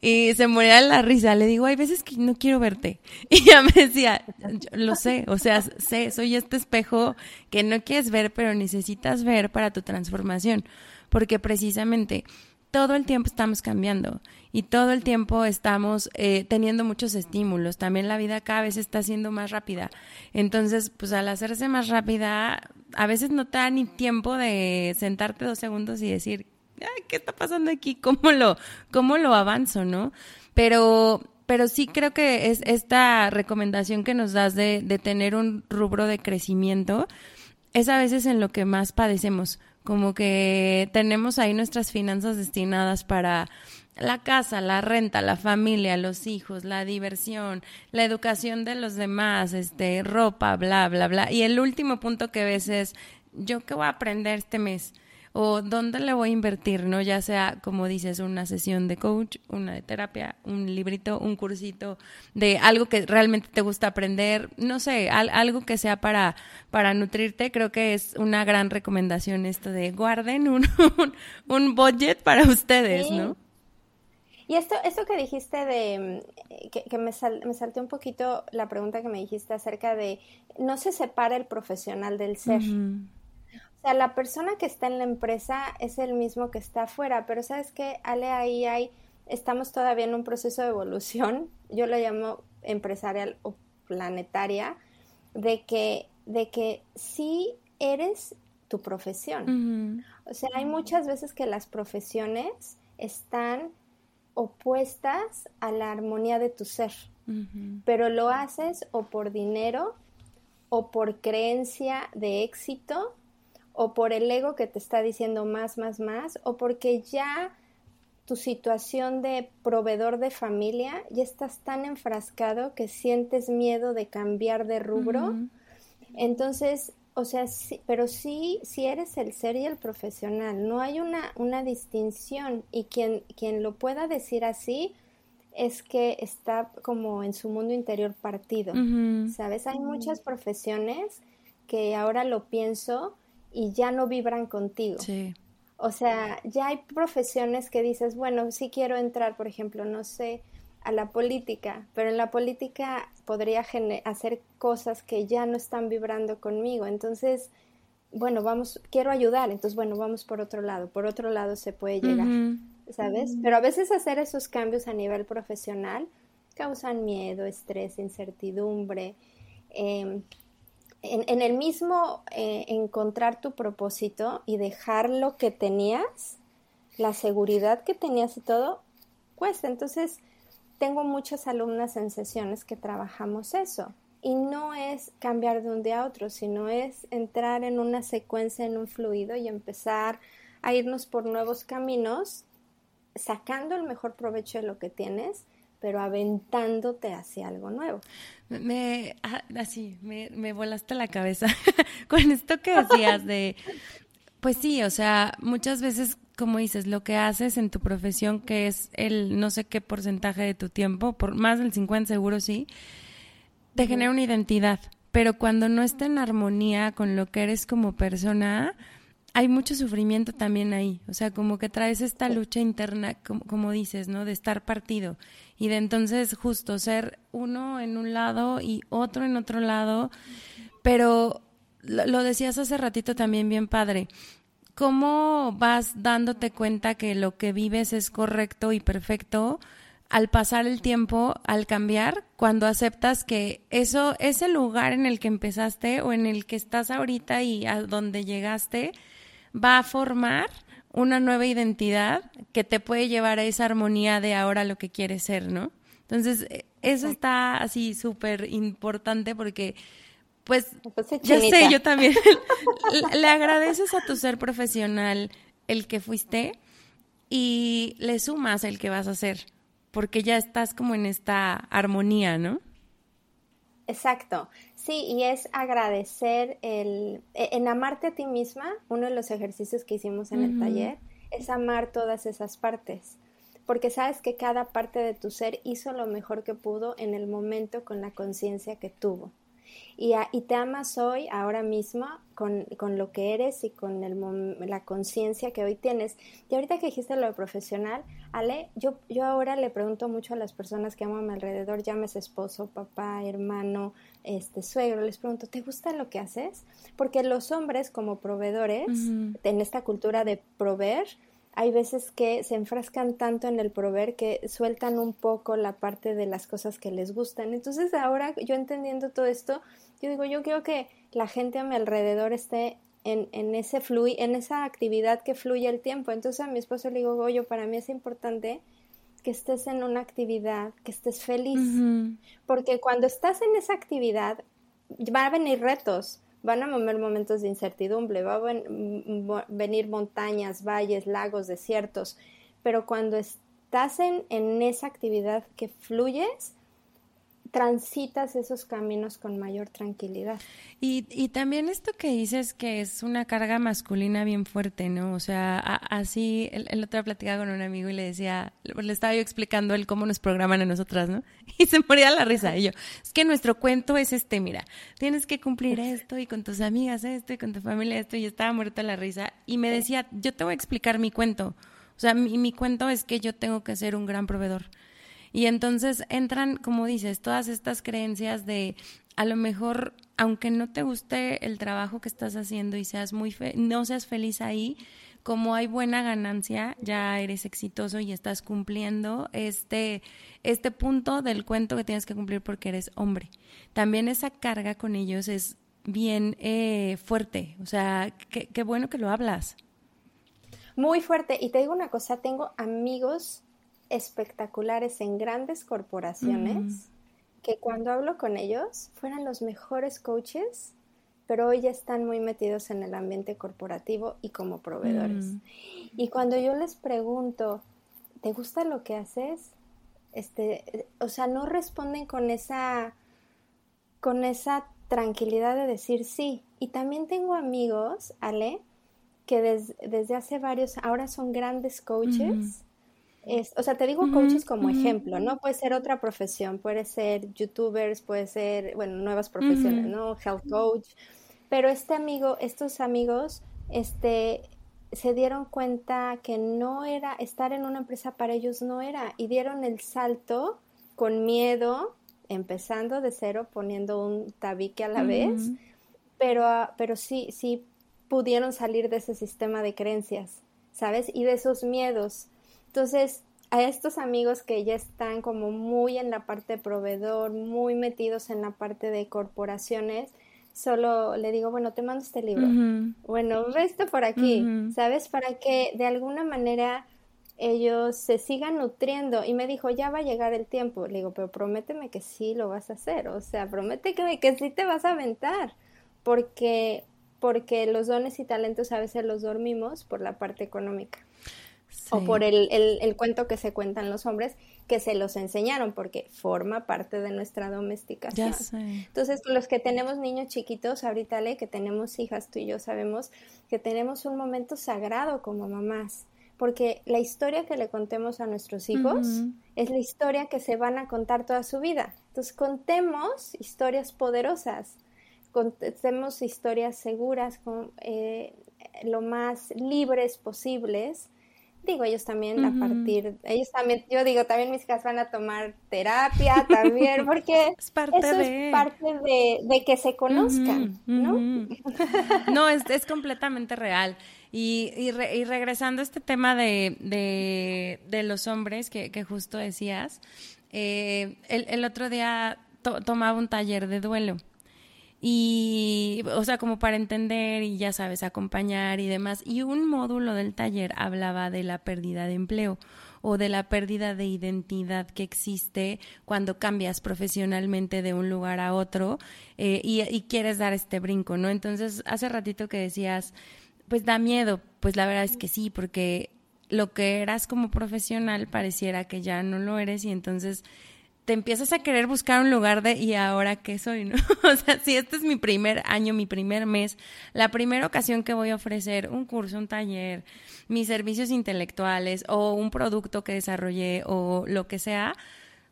Y se moría la risa, le digo, hay veces que no quiero verte. Y ella me decía, lo sé, o sea, sé, soy este espejo que no quieres ver, pero necesitas ver para tu transformación, porque precisamente todo el tiempo estamos cambiando y todo el tiempo estamos eh, teniendo muchos estímulos. También la vida cada vez está siendo más rápida. Entonces, pues al hacerse más rápida, a veces no te da ni tiempo de sentarte dos segundos y decir, Ay, ¿qué está pasando aquí? ¿Cómo lo, cómo lo avanzo, no? Pero pero sí creo que es esta recomendación que nos das de, de tener un rubro de crecimiento es a veces en lo que más padecemos, como que tenemos ahí nuestras finanzas destinadas para la casa, la renta, la familia, los hijos, la diversión, la educación de los demás, este, ropa, bla, bla, bla. Y el último punto que ves es, ¿yo qué voy a aprender este mes? O dónde le voy a invertir, ¿no? Ya sea, como dices, una sesión de coach, una de terapia, un librito, un cursito de algo que realmente te gusta aprender, no sé, algo que sea para, para nutrirte, creo que es una gran recomendación esto de guarden un, un, budget para ustedes, ¿no? Y esto, esto que dijiste de, que, que me, me salté un poquito la pregunta que me dijiste acerca de, no se separa el profesional del ser sea, la persona que está en la empresa es el mismo que está afuera, pero sabes que, Ale, ahí hay, estamos todavía en un proceso de evolución, yo lo llamo empresarial o planetaria, de que, de que sí eres tu profesión. O sea, hay muchas veces que las profesiones están opuestas a la armonía de tu ser, pero lo haces o por dinero o por creencia de éxito o por el ego que te está diciendo más, más, más, o porque ya tu situación de proveedor de familia ya estás tan enfrascado que sientes miedo de cambiar de rubro. Entonces, o sea, sí, pero sí, sí eres el ser y el profesional, no hay una, una distinción. Y quien, quien lo pueda decir así es que está como en su mundo interior partido, ¿sabes? Hay muchas profesiones que ahora lo pienso, y ya no vibran contigo. Sí. O sea, ya hay profesiones que dices, bueno, sí quiero entrar, por ejemplo, no sé, a la política, pero en la política podría hacer cosas que ya no están vibrando conmigo. Entonces, bueno, vamos, quiero ayudar, entonces, bueno, vamos por otro lado, por otro lado se puede llegar, ¿sabes? Pero a veces hacer esos cambios a nivel profesional causan miedo, estrés, incertidumbre. Em, en, el mismo eh, encontrar tu propósito y dejar lo que tenías, la seguridad que tenías y todo, cuesta. Entonces, tengo muchas alumnas en sesiones que trabajamos eso. Y no es cambiar de un día a otro, sino es entrar en una secuencia, en un fluido y empezar a irnos por nuevos caminos, sacando el mejor provecho de lo que tienes, pero aventándote hacia algo nuevo. Me, ah, así, me, me volaste la cabeza con esto que decías de, pues sí, o sea, muchas veces, como dices, lo que haces en tu profesión, que es el no sé qué porcentaje de tu tiempo, por más del 50 seguro sí, te genera una identidad, pero cuando no está en armonía con lo que eres como persona, hay mucho sufrimiento también ahí, o sea, como que traes esta lucha interna, como, dices, ¿no? De estar partido y de entonces justo ser uno en un lado y otro en otro lado, pero lo, decías hace ratito también bien padre. ¿Cómo vas dándote cuenta que lo que vives es correcto y perfecto al pasar el tiempo, al cambiar, cuando aceptas que eso, ese lugar en el que empezaste o en el que estás ahorita y a donde llegaste, va a formar una nueva identidad que te puede llevar a esa armonía de ahora lo que quieres ser, ¿no? Entonces, e, eso está así súper importante porque, pues, ya sé, yo también, le agradeces a tu ser profesional el que fuiste y le sumas el que vas a ser, porque ya estás como en esta armonía, ¿no? Exacto. Sí, y es agradecer el, e, en amarte a ti misma, uno de los ejercicios que hicimos en el taller, es amar todas esas partes, porque sabes que cada parte de tu ser hizo lo mejor que pudo en el momento con la conciencia que tuvo y, y te amas hoy, ahora mismo, con, con lo que eres y con el, la conciencia que hoy tienes. Y ahorita que dijiste lo de profesional, Ale, yo, yo ahora le pregunto mucho a las personas que amo a mi alrededor, llames esposo, papá, hermano, este suegro, les pregunto, ¿te gusta lo que haces? Porque los hombres como proveedores, en esta cultura de proveer, hay veces que se enfrascan tanto en el proveer que sueltan un poco la parte de las cosas que les gustan. Entonces ahora yo entendiendo todo esto, yo digo, yo quiero que la gente a mi alrededor esté en, en ese flui, en esa actividad que fluye el tiempo. Entonces a mi esposo le digo, Goyo, para mí es importante que estés en una actividad, que estés feliz, porque cuando estás en esa actividad van a venir retos, van a haber momentos de incertidumbre, van a venir montañas, valles, lagos, desiertos, pero cuando estás en, en esa actividad que fluyes, transitas esos caminos con mayor tranquilidad. Y, y también esto que dices que es una carga masculina bien fuerte, ¿no? O sea, así, el, el, otro día platicaba con un amigo y le decía, le estaba yo explicando él cómo nos programan a nosotras, ¿no? Y se moría la risa. Y yo, es que nuestro cuento es este, mira, tienes que cumplir esto y con tus amigas esto y con tu familia esto. Y estaba muerta la risa. Y me decía, yo te voy a explicar mi cuento. O sea, mi, mi cuento es que yo tengo que ser un gran proveedor y entonces entran, como dices, todas estas creencias de a lo mejor, aunque no te guste el trabajo que estás haciendo y seas muy no seas feliz ahí, como hay buena ganancia, ya eres exitoso y estás cumpliendo este, este punto del cuento que tienes que cumplir porque eres hombre. También esa carga con ellos es bien eh, fuerte, o sea, qué bueno que lo hablas. Muy fuerte. Y te digo una cosa, tengo amigos espectaculares en grandes corporaciones que cuando hablo con ellos fueran los mejores coaches, pero hoy ya están muy metidos en el ambiente corporativo y como proveedores. Y cuando yo les pregunto, ¿te gusta lo que haces? Este, o sea, no responden con esa con esa tranquilidad de decir sí. Y también tengo amigos, Ale, que desde hace varios, ahora son grandes coaches o sea, te digo coaches como ejemplo, ¿no? Puede ser otra profesión, puede ser youtubers, puede ser, bueno, nuevas profesiones, ¿no? Health coach. Pero este amigo, estos amigos, este, se dieron cuenta que no era, estar en una empresa para ellos no era, y dieron el salto con miedo, empezando de cero, poniendo un tabique a la vez, pero, pero sí, sí pudieron salir de ese sistema de creencias, ¿sabes? Y de esos miedos entonces, a estos amigos que ya están como muy en la parte de proveedor, muy metidos en la parte de corporaciones, solo le digo, bueno, te mando este libro. Bueno, ve esto por aquí, ¿sabes? Para que de alguna manera ellos se sigan nutriendo. Y me dijo, ya va a llegar el tiempo. Le digo, pero prométeme que sí lo vas a hacer. O sea, promete que, que sí te vas a aventar. Porque, porque los dones y talentos a veces los dormimos por la parte económica. O por el, el, cuento que se cuentan los hombres que se los enseñaron, porque forma parte de nuestra domesticación. Entonces, los que tenemos niños chiquitos, ahorita le que tenemos hijas, tú y yo sabemos que tenemos un momento sagrado como mamás porque la historia que le contemos a nuestros hijos es la historia que se van a contar toda su vida. Entonces, contemos historias poderosas, contemos historias seguras, con, eh, lo más libres posibles. Digo, ellos también a partir, ellos también, yo digo, también mis hijas van a tomar terapia también, porque es parte eso de... es parte de, que se conozcan, ¿no? No, es, es completamente real. Y, y, regresando a este tema de, de, los hombres que, que justo decías, eh, el, el, otro día tomaba un taller de duelo. Y, o sea, como para entender y ya sabes, acompañar y demás. Y un módulo del taller hablaba de la pérdida de empleo o de la pérdida de identidad que existe cuando cambias profesionalmente de un lugar a otro eh, y, y, quieres dar este brinco, ¿no? Entonces, hace ratito que decías, pues da miedo, pues la verdad es que sí, porque lo que eras como profesional pareciera que ya no lo eres y entonces te empiezas a querer buscar un lugar de y ahora qué soy, ¿no? O sea, si este es mi primer año, mi primer mes, la primera ocasión que voy a ofrecer un curso, un taller, mis servicios intelectuales o un producto que desarrollé o lo que sea,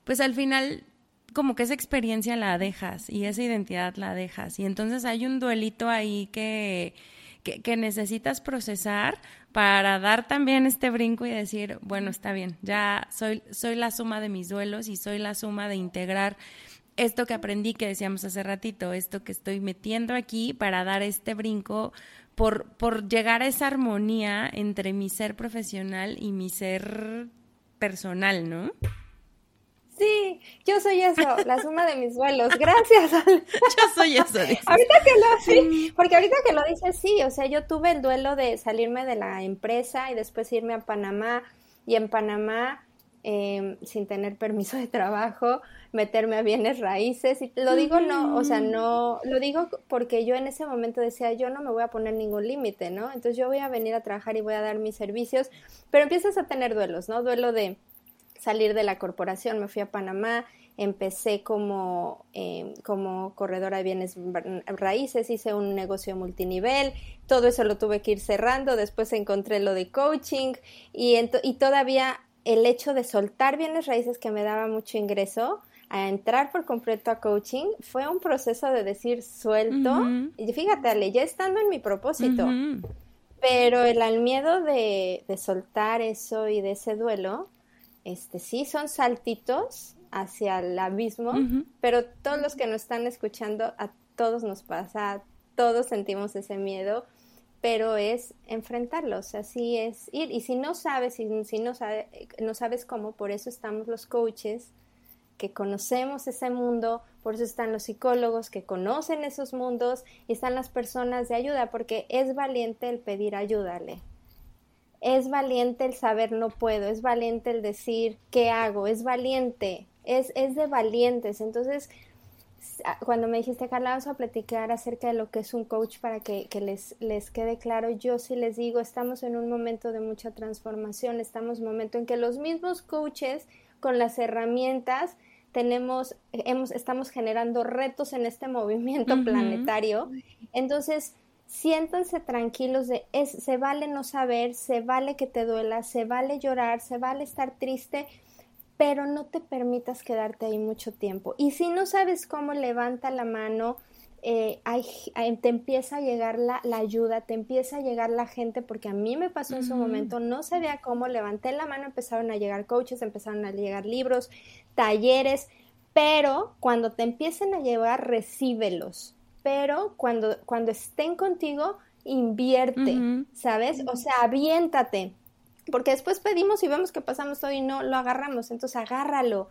pues al final como que esa experiencia la dejas y esa identidad la dejas y entonces hay un duelito ahí que que, necesitas procesar para dar también este brinco y decir, bueno, está bien, ya soy, soy la suma de mis duelos y soy la suma de integrar esto que aprendí que decíamos hace ratito, esto que estoy metiendo aquí para dar este brinco por, por llegar a esa armonía entre mi ser profesional y mi ser personal, ¿no? Sí, yo soy eso, la suma de mis vuelos. Gracias. Yo soy eso. ahorita que lo sí, porque ahorita que lo dices, sí, o sea, yo tuve el duelo de salirme de la empresa y después irme a Panamá y en Panamá em, sin tener permiso de trabajo, meterme a bienes raíces y lo digo no, o sea, no, lo digo porque yo en ese momento decía, yo no me voy a poner ningún límite, ¿no? Entonces yo voy a venir a trabajar y voy a dar mis servicios, pero empiezas a tener duelos, ¿no? Duelo de salir de la corporación, me fui a Panamá, empecé como, em, como corredora de bienes raíces, hice un negocio multinivel, todo eso lo tuve que ir cerrando, después encontré lo de coaching y, y todavía el hecho de soltar bienes raíces que me daba mucho ingreso, a entrar por completo a coaching, fue un proceso de decir suelto, y fíjate, Ale, ya estando en mi propósito, pero el, miedo de, de soltar eso y de ese duelo, este sí son saltitos hacia el abismo, pero todos los que nos están escuchando, a todos nos pasa, todos sentimos ese miedo, pero es enfrentarlos, así es ir. Y si no sabes, si, si no, no sabes cómo, por eso estamos los coaches, que conocemos ese mundo, por eso están los psicólogos que conocen esos mundos y están las personas de ayuda, porque es valiente el pedir ayúdale es valiente el saber no puedo, es valiente el decir qué hago, es valiente, es, es de valientes. Entonces, cuando me dijiste, Carla, vamos a platicar acerca de lo que es un coach para que, les, les quede claro, yo sí les digo, estamos en un momento de mucha transformación, estamos en un momento en que los mismos coaches con las herramientas tenemos, hemos, estamos generando retos en este movimiento planetario. Entonces, siéntanse tranquilos de es, se vale no saber, se vale que te duela, se vale llorar, se vale estar triste, pero no te permitas quedarte ahí mucho tiempo. Y si no sabes cómo, levanta la mano, eh, te empieza a llegar la, ayuda, te empieza a llegar la gente, porque a mí me pasó en su momento, no sabía cómo, levanté la mano, empezaron a llegar coaches, empezaron a llegar libros, talleres, pero cuando te empiecen a llevar, recíbelos pero cuando, cuando estén contigo, invierte, ¿sabes? O sea, aviéntate. Porque después pedimos y vemos que pasamos todo y no lo agarramos. Entonces agárralo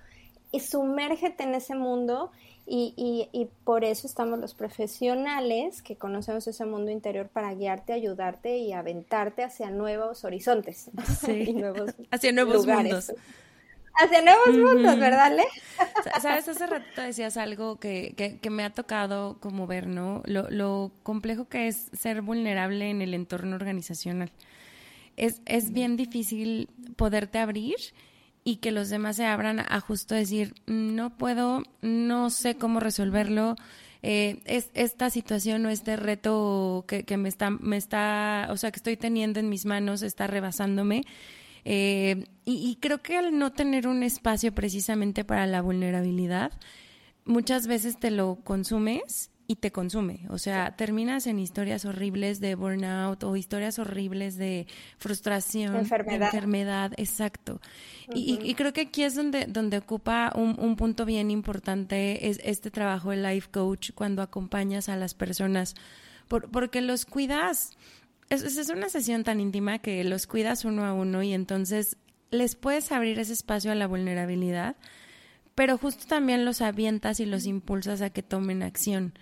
y sumérgete en ese mundo y, y, y, por eso estamos los profesionales que conocemos ese mundo interior para guiarte, ayudarte y aventarte hacia nuevos horizontes. Sí. hacia nuevos mundos. Hacia nuevos mundos, ¿verdad, Le? Sabes, hace rato decías algo que, que, que, me ha tocado como ver, ¿no? Lo, lo complejo que es ser vulnerable en el entorno organizacional. Es, es bien difícil poderte abrir y que los demás se abran a justo decir, no puedo, no sé cómo resolverlo, eh, es esta situación o este reto que, que, me está, me está, o sea, que estoy teniendo en mis manos está rebasándome. Eh, y, y, creo que al no tener un espacio precisamente para la vulnerabilidad, muchas veces te lo consumes y te consume. O sea, terminas en historias horribles de burnout o historias horribles de frustración, enfermedad. enfermedad, exacto. y, creo que aquí es donde, donde ocupa un, punto bien importante es este trabajo de life coach cuando acompañas a las personas, porque los cuidas. Es, es una sesión tan íntima que los cuidas uno a uno y entonces les puedes abrir ese espacio a la vulnerabilidad pero justo también los avientas y los impulsas a que tomen acción.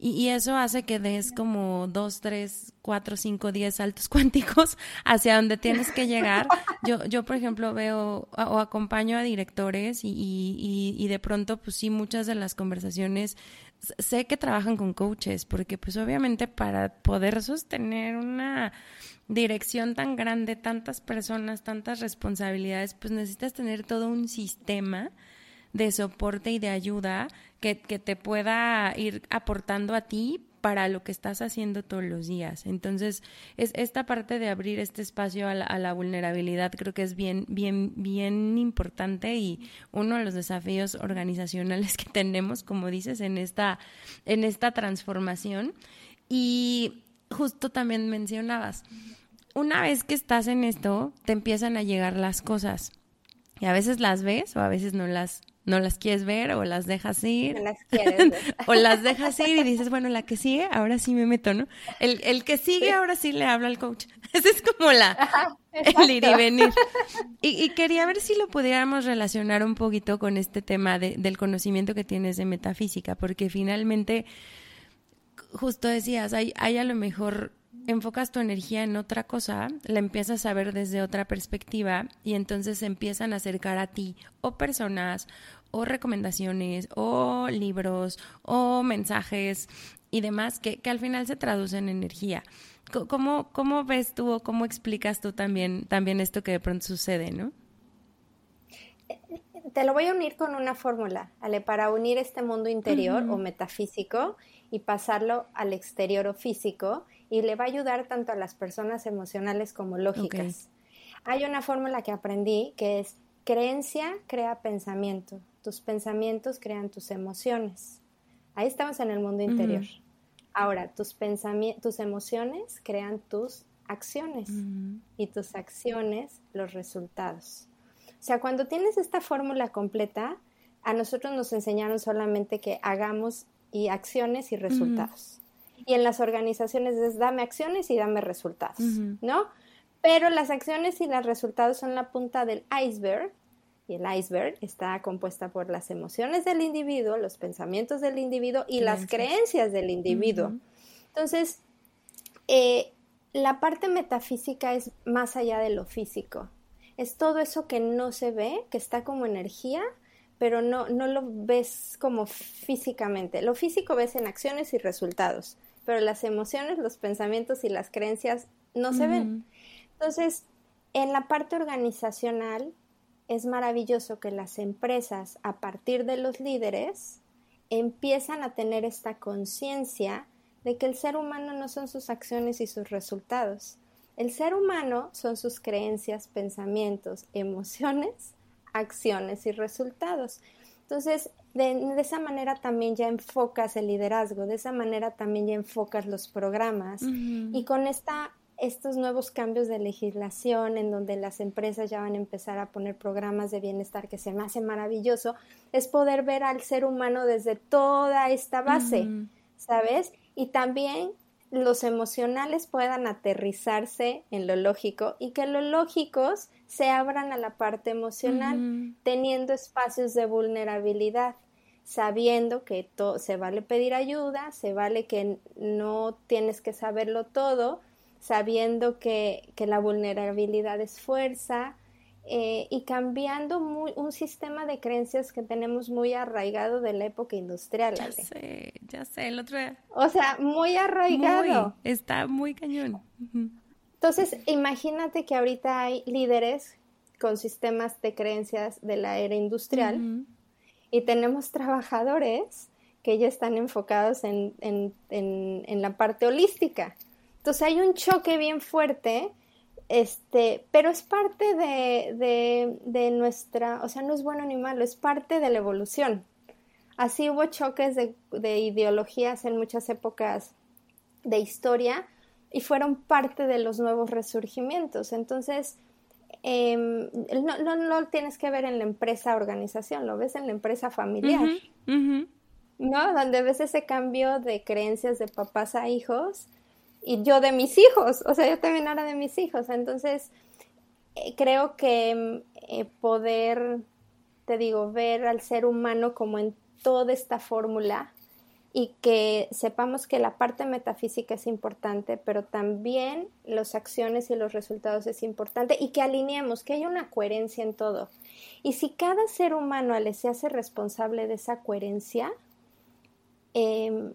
Y, eso hace que des como dos, tres, cuatro, cinco, diez saltos cuánticos hacia donde tienes que llegar. Yo, yo por ejemplo, veo o acompaño a directores y, y, y de pronto, pues sí, muchas de las conversaciones sé que trabajan con coaches, porque pues obviamente para poder sostener una dirección tan grande, tantas personas, tantas responsabilidades, pues necesitas tener todo un sistema de soporte y de ayuda que, te pueda ir aportando a ti para lo que estás haciendo todos los días. Entonces, es esta parte de abrir este espacio a la, vulnerabilidad creo que es bien, bien, bien importante y uno de los desafíos organizacionales que tenemos, como dices, en esta, en esta transformación. Y justo también mencionabas, una vez que estás en esto, te empiezan a llegar las cosas. Y a veces las ves o a veces no las, no las quieres ver o las dejas ir. las quieres o las dejas ir y dices, bueno, la que sigue, ahora sí me meto, ¿no? El, el que sigue, ahora sí le habla al coach. Esa es como la, el ir y venir. Y, y, quería ver si lo pudiéramos relacionar un poquito con este tema de, del conocimiento que tienes de metafísica, porque finalmente, justo decías, hay, hay a lo mejor enfocas tu energía en otra cosa, la empiezas a ver desde otra perspectiva y entonces se empiezan a acercar a ti o personas o recomendaciones o libros o mensajes y demás que, que al final se traducen en energía. ¿Cómo, ¿Cómo ves tú o cómo explicas tú también, también esto que de pronto sucede, no? Te lo voy a unir con una fórmula, Ale, para unir este mundo interior o metafísico y pasarlo al exterior o físico y le va a ayudar tanto a las personas emocionales como lógicas. Hay una fórmula que aprendí que es creencia crea pensamiento, tus pensamientos crean tus emociones. Ahí estamos en el mundo interior. Ahora, tus, tus emociones crean tus acciones y tus acciones los resultados. O sea, cuando tienes esta fórmula completa, a nosotros nos enseñaron solamente que hagamos y acciones y resultados. Y en las organizaciones es dame acciones y dame resultados, ¿no? Pero las acciones y los resultados son la punta del iceberg y el iceberg está compuesta por las emociones del individuo, los pensamientos del individuo y las creencias del individuo. Entonces, eh, la parte metafísica es más allá de lo físico. Es todo eso que no se ve, que está como energía, pero no, no lo ves como físicamente. Lo físico ves en acciones y resultados, pero las emociones, los pensamientos y las creencias no se ven. Entonces, en la parte organizacional es maravilloso que las empresas, a partir de los líderes, empiezan a tener esta conciencia de que el ser humano no son sus acciones y sus resultados. El ser humano son sus creencias, pensamientos, emociones acciones y resultados. Entonces, de, esa manera también ya enfocas el liderazgo, de esa manera también ya enfocas los programas y con esta, estos nuevos cambios de legislación en donde las empresas ya van a empezar a poner programas de bienestar que se me hace maravilloso, es poder ver al ser humano desde toda esta base, ¿sabes? Y también los emocionales puedan aterrizarse en lo lógico y que los lógicos se abran a la parte emocional, teniendo espacios de vulnerabilidad, sabiendo que se vale pedir ayuda, se vale que no tienes que saberlo todo, sabiendo que, que la vulnerabilidad es fuerza, eh, y cambiando un sistema de creencias que tenemos muy arraigado de la época industrial. Ya sé, ya sé, el otro día. O sea, muy arraigado. está muy cañón. Entonces, imagínate que ahorita hay líderes con sistemas de creencias de la era industrial y tenemos trabajadores que ya están enfocados en, en, en la parte holística. Entonces hay un choque bien fuerte este, pero es parte de, de, nuestra, o sea, no es bueno ni malo, es parte de la evolución. Así hubo choques de, de ideologías en muchas épocas de historia y fueron parte de los nuevos resurgimientos. Entonces, em, no, no, lo tienes que ver en la empresa organización, lo ves en la empresa familiar, ¿no? Donde ves ese cambio de creencias de papás a hijos y yo de mis hijos, o sea, yo también ahora de mis hijos. Entonces, eh, creo que eh, poder, te digo, ver al ser humano como en toda esta fórmula y que sepamos que la parte metafísica es importante, pero también las acciones y los resultados es importante y que alineemos, que haya una coherencia en todo. Y si cada ser humano se hace responsable de esa coherencia, eh,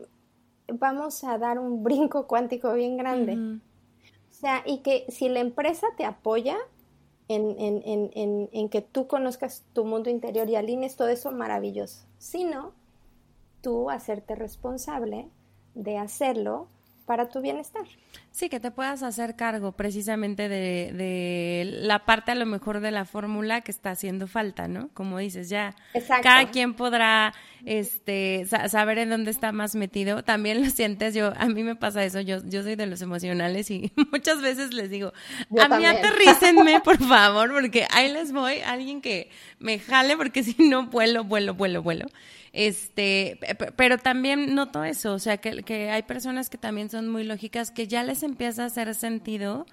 vamos a dar un brinco cuántico bien grande. O sea, y que si la empresa te apoya en, en, en, en, que tú conozcas tu mundo interior y alines todo eso, maravilloso. Si no, tú hacerte responsable de hacerlo para tu bienestar. Sí, que te puedas hacer cargo precisamente de, de la parte a lo mejor de la fórmula que está haciendo falta, ¿no? Como dices, ya cada quien podrá este saber en dónde está más metido. También lo sientes, yo a mí me pasa eso, yo yo soy de los emocionales y muchas veces les digo, a mí aterrícenme, por favor, porque ahí les voy, alguien que me jale porque si no vuelo, vuelo, vuelo, vuelo. Este, pero también noto eso, o sea, que, que hay personas que también son muy lógicas, que ya les empieza a hacer sentido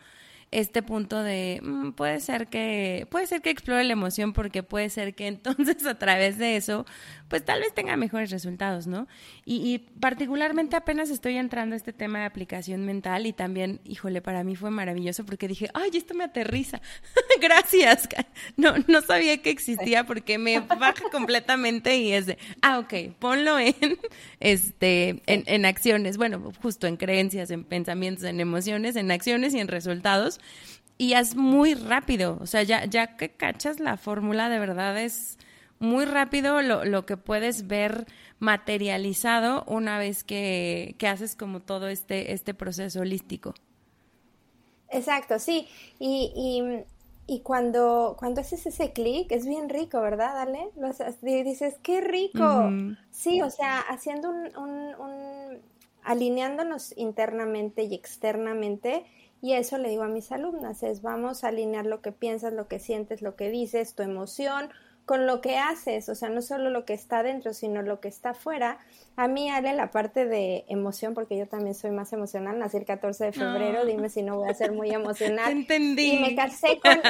este punto de mm, puede ser que puede ser que explore la emoción porque puede ser que entonces a través de eso pues tal vez tenga mejores resultados, ¿no? Y, particularmente apenas estoy entrando a este tema de aplicación mental y también, híjole, para mí fue maravilloso porque dije, ay, esto me aterriza. Gracias. No, no sabía que existía porque me baja completamente y es de, ah, ok, ponlo en, este, en, en acciones, bueno, justo en creencias, en pensamientos, en emociones, en acciones y en resultados. Y es muy rápido, o sea, ya, ya que cachas la fórmula, de verdad es muy rápido lo, lo que puedes ver materializado una vez que, que, haces como todo este, este proceso holístico. Exacto, sí. Y, y, y cuando, cuando haces ese clic, es bien rico, ¿verdad, Ale? dices, qué rico. Sí, o sea, haciendo un, un, un, alineándonos internamente y externamente, y eso le digo a mis alumnas, es vamos a alinear lo que piensas, lo que sientes, lo que dices, tu emoción, con lo que haces, o sea, no solo lo que está dentro, sino lo que está afuera. A mí, Ale, la parte de emoción, porque yo también soy más emocional, nací el 14 de febrero, dime si no voy a ser muy emocional. entendí. Y me casé con...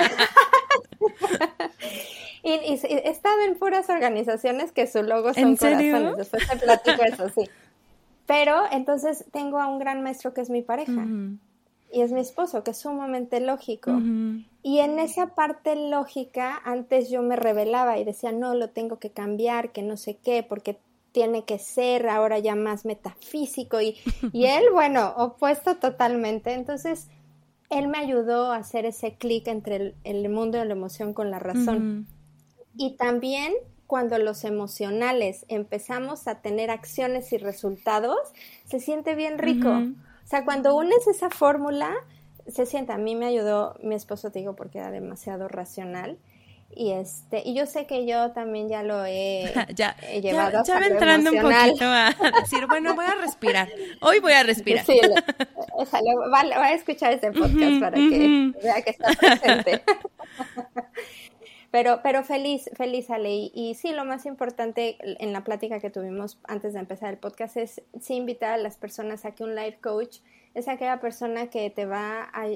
y, he estado en puras organizaciones que su logo son corazones, después te platico eso, sí. Pero entonces tengo a un gran maestro que es mi pareja. Y es mi esposo, que es sumamente lógico. Y en esa parte lógica, antes yo me revelaba y decía, no, lo tengo que cambiar, que no sé qué, porque tiene que ser ahora ya más metafísico. Y, y él, bueno, opuesto totalmente. Entonces, él me ayudó a hacer ese clic entre el, mundo de la emoción con la razón. Y también cuando los emocionales empezamos a tener acciones y resultados, se siente bien rico. Sea, cuando unes esa fórmula, se siente, a mí me ayudó mi esposo, te digo, porque era demasiado racional. Y este, y yo sé que yo también ya lo he, ya, llevado ya, ya entrando un poquito a decir, bueno, voy a respirar. Hoy voy a respirar. Sí, va, a escuchar este podcast para que vea que está presente. Pero, pero feliz, feliz Ale. Y, y, sí, lo más importante en la plática que tuvimos antes de empezar el podcast es sí invitar a las personas a que un life coach es aquella persona que te va a,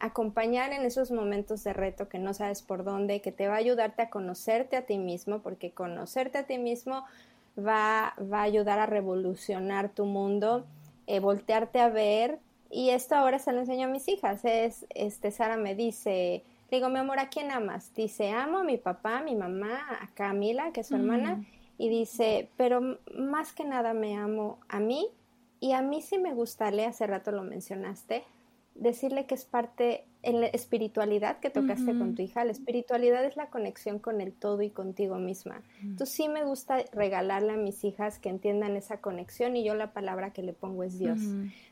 acompañar en esos momentos de reto que no sabes por dónde, que te va a ayudarte a conocerte a ti mismo, porque conocerte a ti mismo va, va a ayudar a revolucionar tu mundo, eh, voltearte a ver. Y esto ahora se lo enseño a mis hijas. Es, este, Sara me dice, digo, mi amor, ¿a quién amas? Dice, amo a mi papá, a mi mamá, a Camila, que es su hermana, y dice, pero más que nada me amo a mí y a mí sí me gustaría, hace rato lo mencionaste, decirle que es parte en la espiritualidad que tocaste con tu hija. La espiritualidad es la conexión con el todo y contigo misma. Entonces sí me gusta regalarle a mis hijas que entiendan esa conexión y yo la palabra que le pongo es Dios.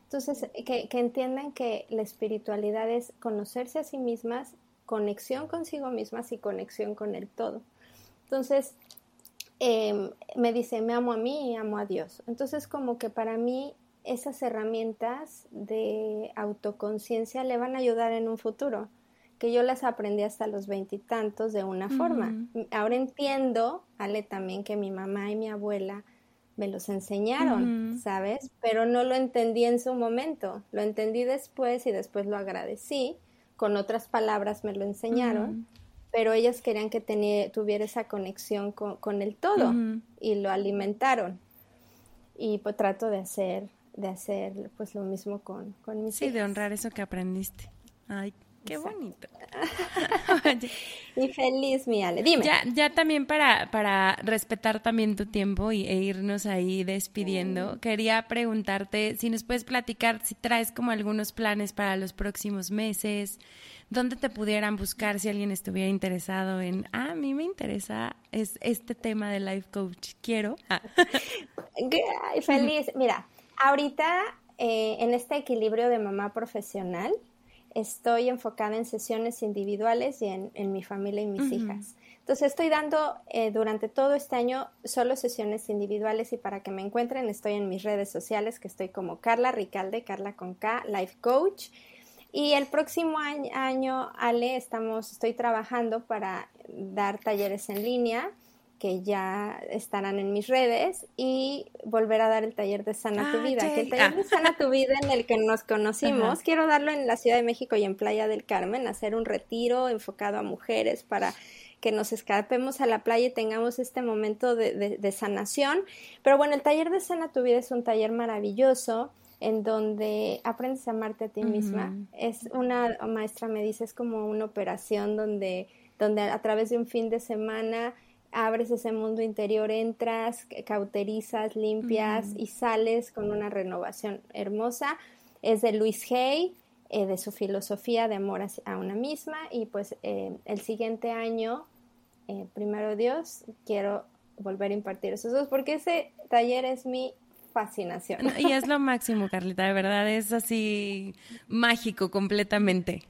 Entonces, que, que entiendan que la espiritualidad es conocerse a sí mismas, conexión consigo mismas y conexión con el todo. Entonces, Em, me dice, me amo a mí y amo a Dios. Entonces, como que para mí esas herramientas de autoconciencia le van a ayudar en un futuro, que yo las aprendí hasta los veintitantos de una forma. Ahora entiendo, Ale, también que mi mamá y mi abuela me los enseñaron, ¿sabes? Pero no lo entendí en su momento, lo entendí después y después lo agradecí, con otras palabras me lo enseñaron pero ellas querían que tuviera esa conexión con, el todo y lo alimentaron. Y pues trato de hacer, de hacer pues lo mismo con, con mis Sí, de honrar eso que aprendiste. Ay, qué bonito. y feliz, mi Ale. Dime. Ya, ya también para, para respetar también tu tiempo y, e irnos ahí despidiendo, quería preguntarte si nos puedes platicar si traes como algunos planes para los próximos meses, ¿dónde te pudieran buscar si alguien estuviera interesado en, ah, a mí me interesa es este tema de life coach, quiero? Ah. Feliz. Mira, ahorita eh, en este equilibrio de mamá profesional, estoy enfocada en sesiones individuales y en, mi familia y mis hijas. Entonces estoy dando eh, durante todo este año solo sesiones individuales y para que me encuentren estoy en mis redes sociales que estoy como Carla Ricalde, Carla con K, Life Coach. Y el próximo año, Ale, estamos, estoy trabajando para dar talleres en línea que ya estarán en mis redes y volver a dar el taller de Sana tu ah, Vida, que el taller de Sana tu Vida en el que nos conocimos, quiero darlo en la Ciudad de México y en Playa del Carmen, hacer un retiro enfocado a mujeres para que nos escapemos a la playa y tengamos este momento de, de sanación. Pero bueno, el taller de Sana tu Vida es un taller maravilloso en donde aprendes a amarte a ti misma. Es una maestra me dice, es como una operación donde, donde a través de un fin de semana abres ese mundo interior, entras, cauterizas, limpias y sales con una renovación hermosa. Es de Luis Hay, eh, de su filosofía de amor a una misma y pues eh, el siguiente año, eh, primero Dios, quiero volver a impartir esos dos porque ese taller es mi fascinación. Y es lo máximo, Carlita, de verdad, es así mágico completamente.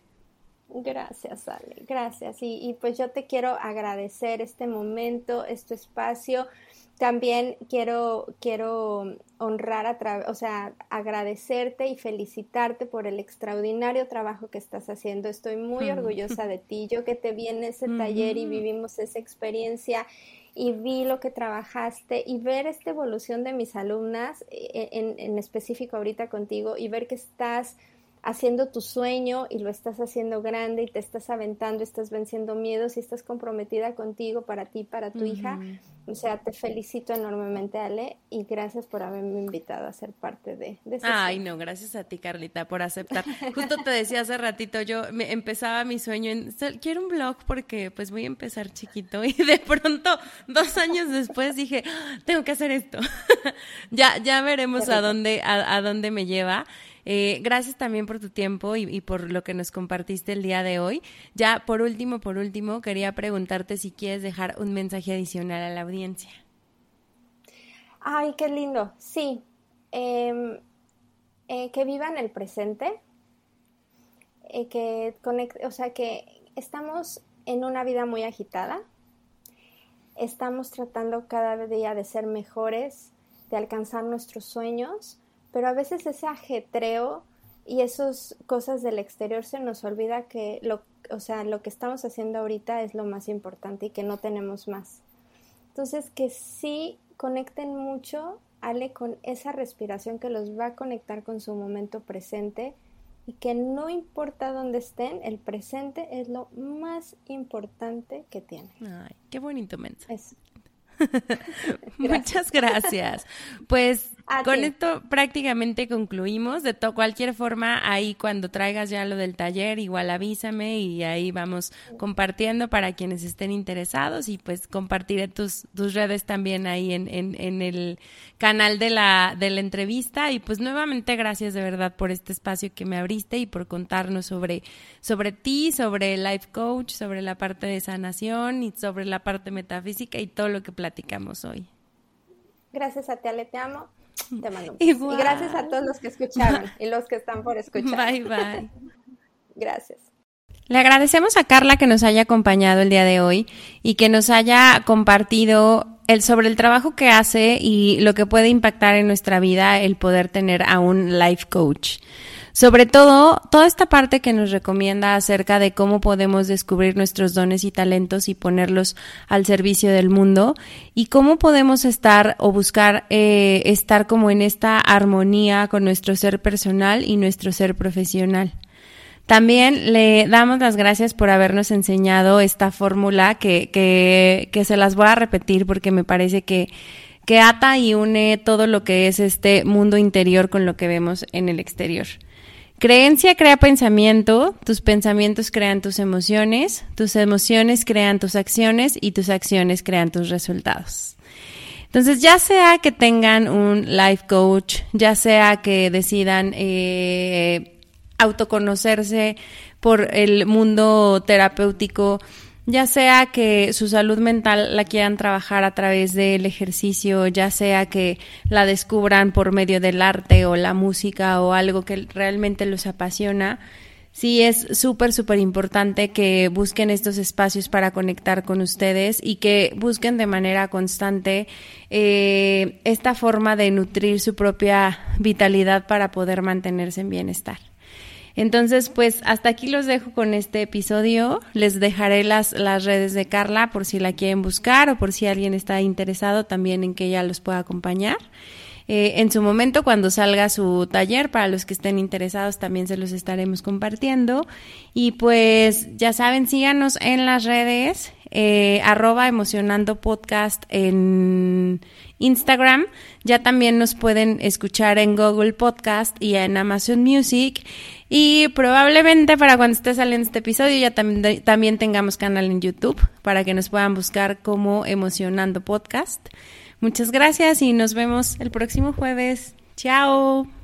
Gracias, Ale, gracias. Y, y, pues yo te quiero agradecer este momento, este espacio. También quiero, quiero honrar, a o sea, agradecerte y felicitarte por el extraordinario trabajo que estás haciendo. Estoy muy orgullosa de ti. Yo que te vi en ese taller y vivimos esa experiencia y vi lo que trabajaste y ver esta evolución de mis alumnas, eh, en, en específico ahorita contigo, y ver que estás haciendo tu sueño y lo estás haciendo grande y te estás aventando, estás venciendo miedos y estás comprometida contigo, para ti, para tu hija. O sea, te felicito enormemente, Ale, y gracias por haberme invitado a ser parte de, de Ay, no, gracias a ti, Carlita, por aceptar. Justo te decía hace ratito, yo me empezaba mi sueño en, quiero un blog porque pues voy a empezar chiquito y de pronto, dos años después dije, ah, tengo que hacer esto. ya, ya veremos a dónde, a, a dónde me lleva. Eh, gracias también por tu tiempo y, por lo que nos compartiste el día de hoy. Ya por último, por último, quería preguntarte si quieres dejar un mensaje adicional a la audiencia. Ay, qué lindo. Sí. Em, eh, que vivan el presente. Eh, que o sea, que estamos en una vida muy agitada. Estamos tratando cada día de ser mejores, de alcanzar nuestros sueños pero a veces ese ajetreo y esas cosas del exterior se nos olvida que lo, o sea, lo que estamos haciendo ahorita es lo más importante y que no tenemos más. Entonces, que sí conecten mucho Ale con esa respiración que los va a conectar con su momento presente y que no importa dónde estén, el presente es lo más importante que tienen. Ay, qué bonito mensaje. Muchas gracias. Pues con esto prácticamente concluimos. De cualquier forma, ahí cuando traigas ya lo del taller, igual avísame y ahí vamos compartiendo para quienes estén interesados y pues compartiré tus, tus redes también ahí en, en, en el canal de la, de la entrevista. Y pues nuevamente gracias de verdad por este espacio que me abriste y por contarnos sobre, sobre ti, sobre Life Coach, sobre la parte de sanación y sobre la parte metafísica y todo lo que platicamos hoy. Gracias a ti, Ale, te amo. Te mando Y gracias a todos los que escucharon y los que están por escuchar. Bye, bye. gracias. Le agradecemos a Carla que nos haya acompañado el día de hoy y que nos haya compartido el, sobre el trabajo que hace y lo que puede impactar en nuestra vida el poder tener a un life coach. Sobre todo, toda esta parte que nos recomienda acerca de cómo podemos descubrir nuestros dones y talentos y ponerlos al servicio del mundo y cómo podemos estar o buscar eh, estar como en esta armonía con nuestro ser personal y nuestro ser profesional. También le damos las gracias por habernos enseñado esta fórmula que, que, que se las voy a repetir porque me parece que que ata y une todo lo que es este mundo interior con lo que vemos en el exterior. Creencia crea pensamiento, tus pensamientos crean tus emociones, tus emociones crean tus acciones y tus acciones crean tus resultados. Entonces, ya sea que tengan un life coach, ya sea que decidan eh, autoconocerse por el mundo terapéutico, ya sea que su salud mental la quieran trabajar a través del ejercicio, ya sea que la descubran por medio del arte o la música o algo que realmente los apasiona, sí es súper, súper importante que busquen estos espacios para conectar con ustedes y que busquen de manera constante eh, esta forma de nutrir su propia vitalidad para poder mantenerse en bienestar. Entonces, pues hasta aquí los dejo con este episodio. Les dejaré las, las redes de Carla por si la quieren buscar o por si alguien está interesado también en que ella los pueda acompañar. Eh, en su momento, cuando salga su taller, para los que estén interesados, también se los estaremos compartiendo. Y pues ya saben, síganos en las redes, eh, arroba emocionando podcast en Instagram. Ya también nos pueden escuchar en Google Podcast y en Amazon Music. Y probablemente para cuando esté saliendo este episodio ya también, también tengamos canal en YouTube para que nos puedan buscar como Emocionando Podcast. Muchas gracias y nos vemos el próximo jueves. Chao.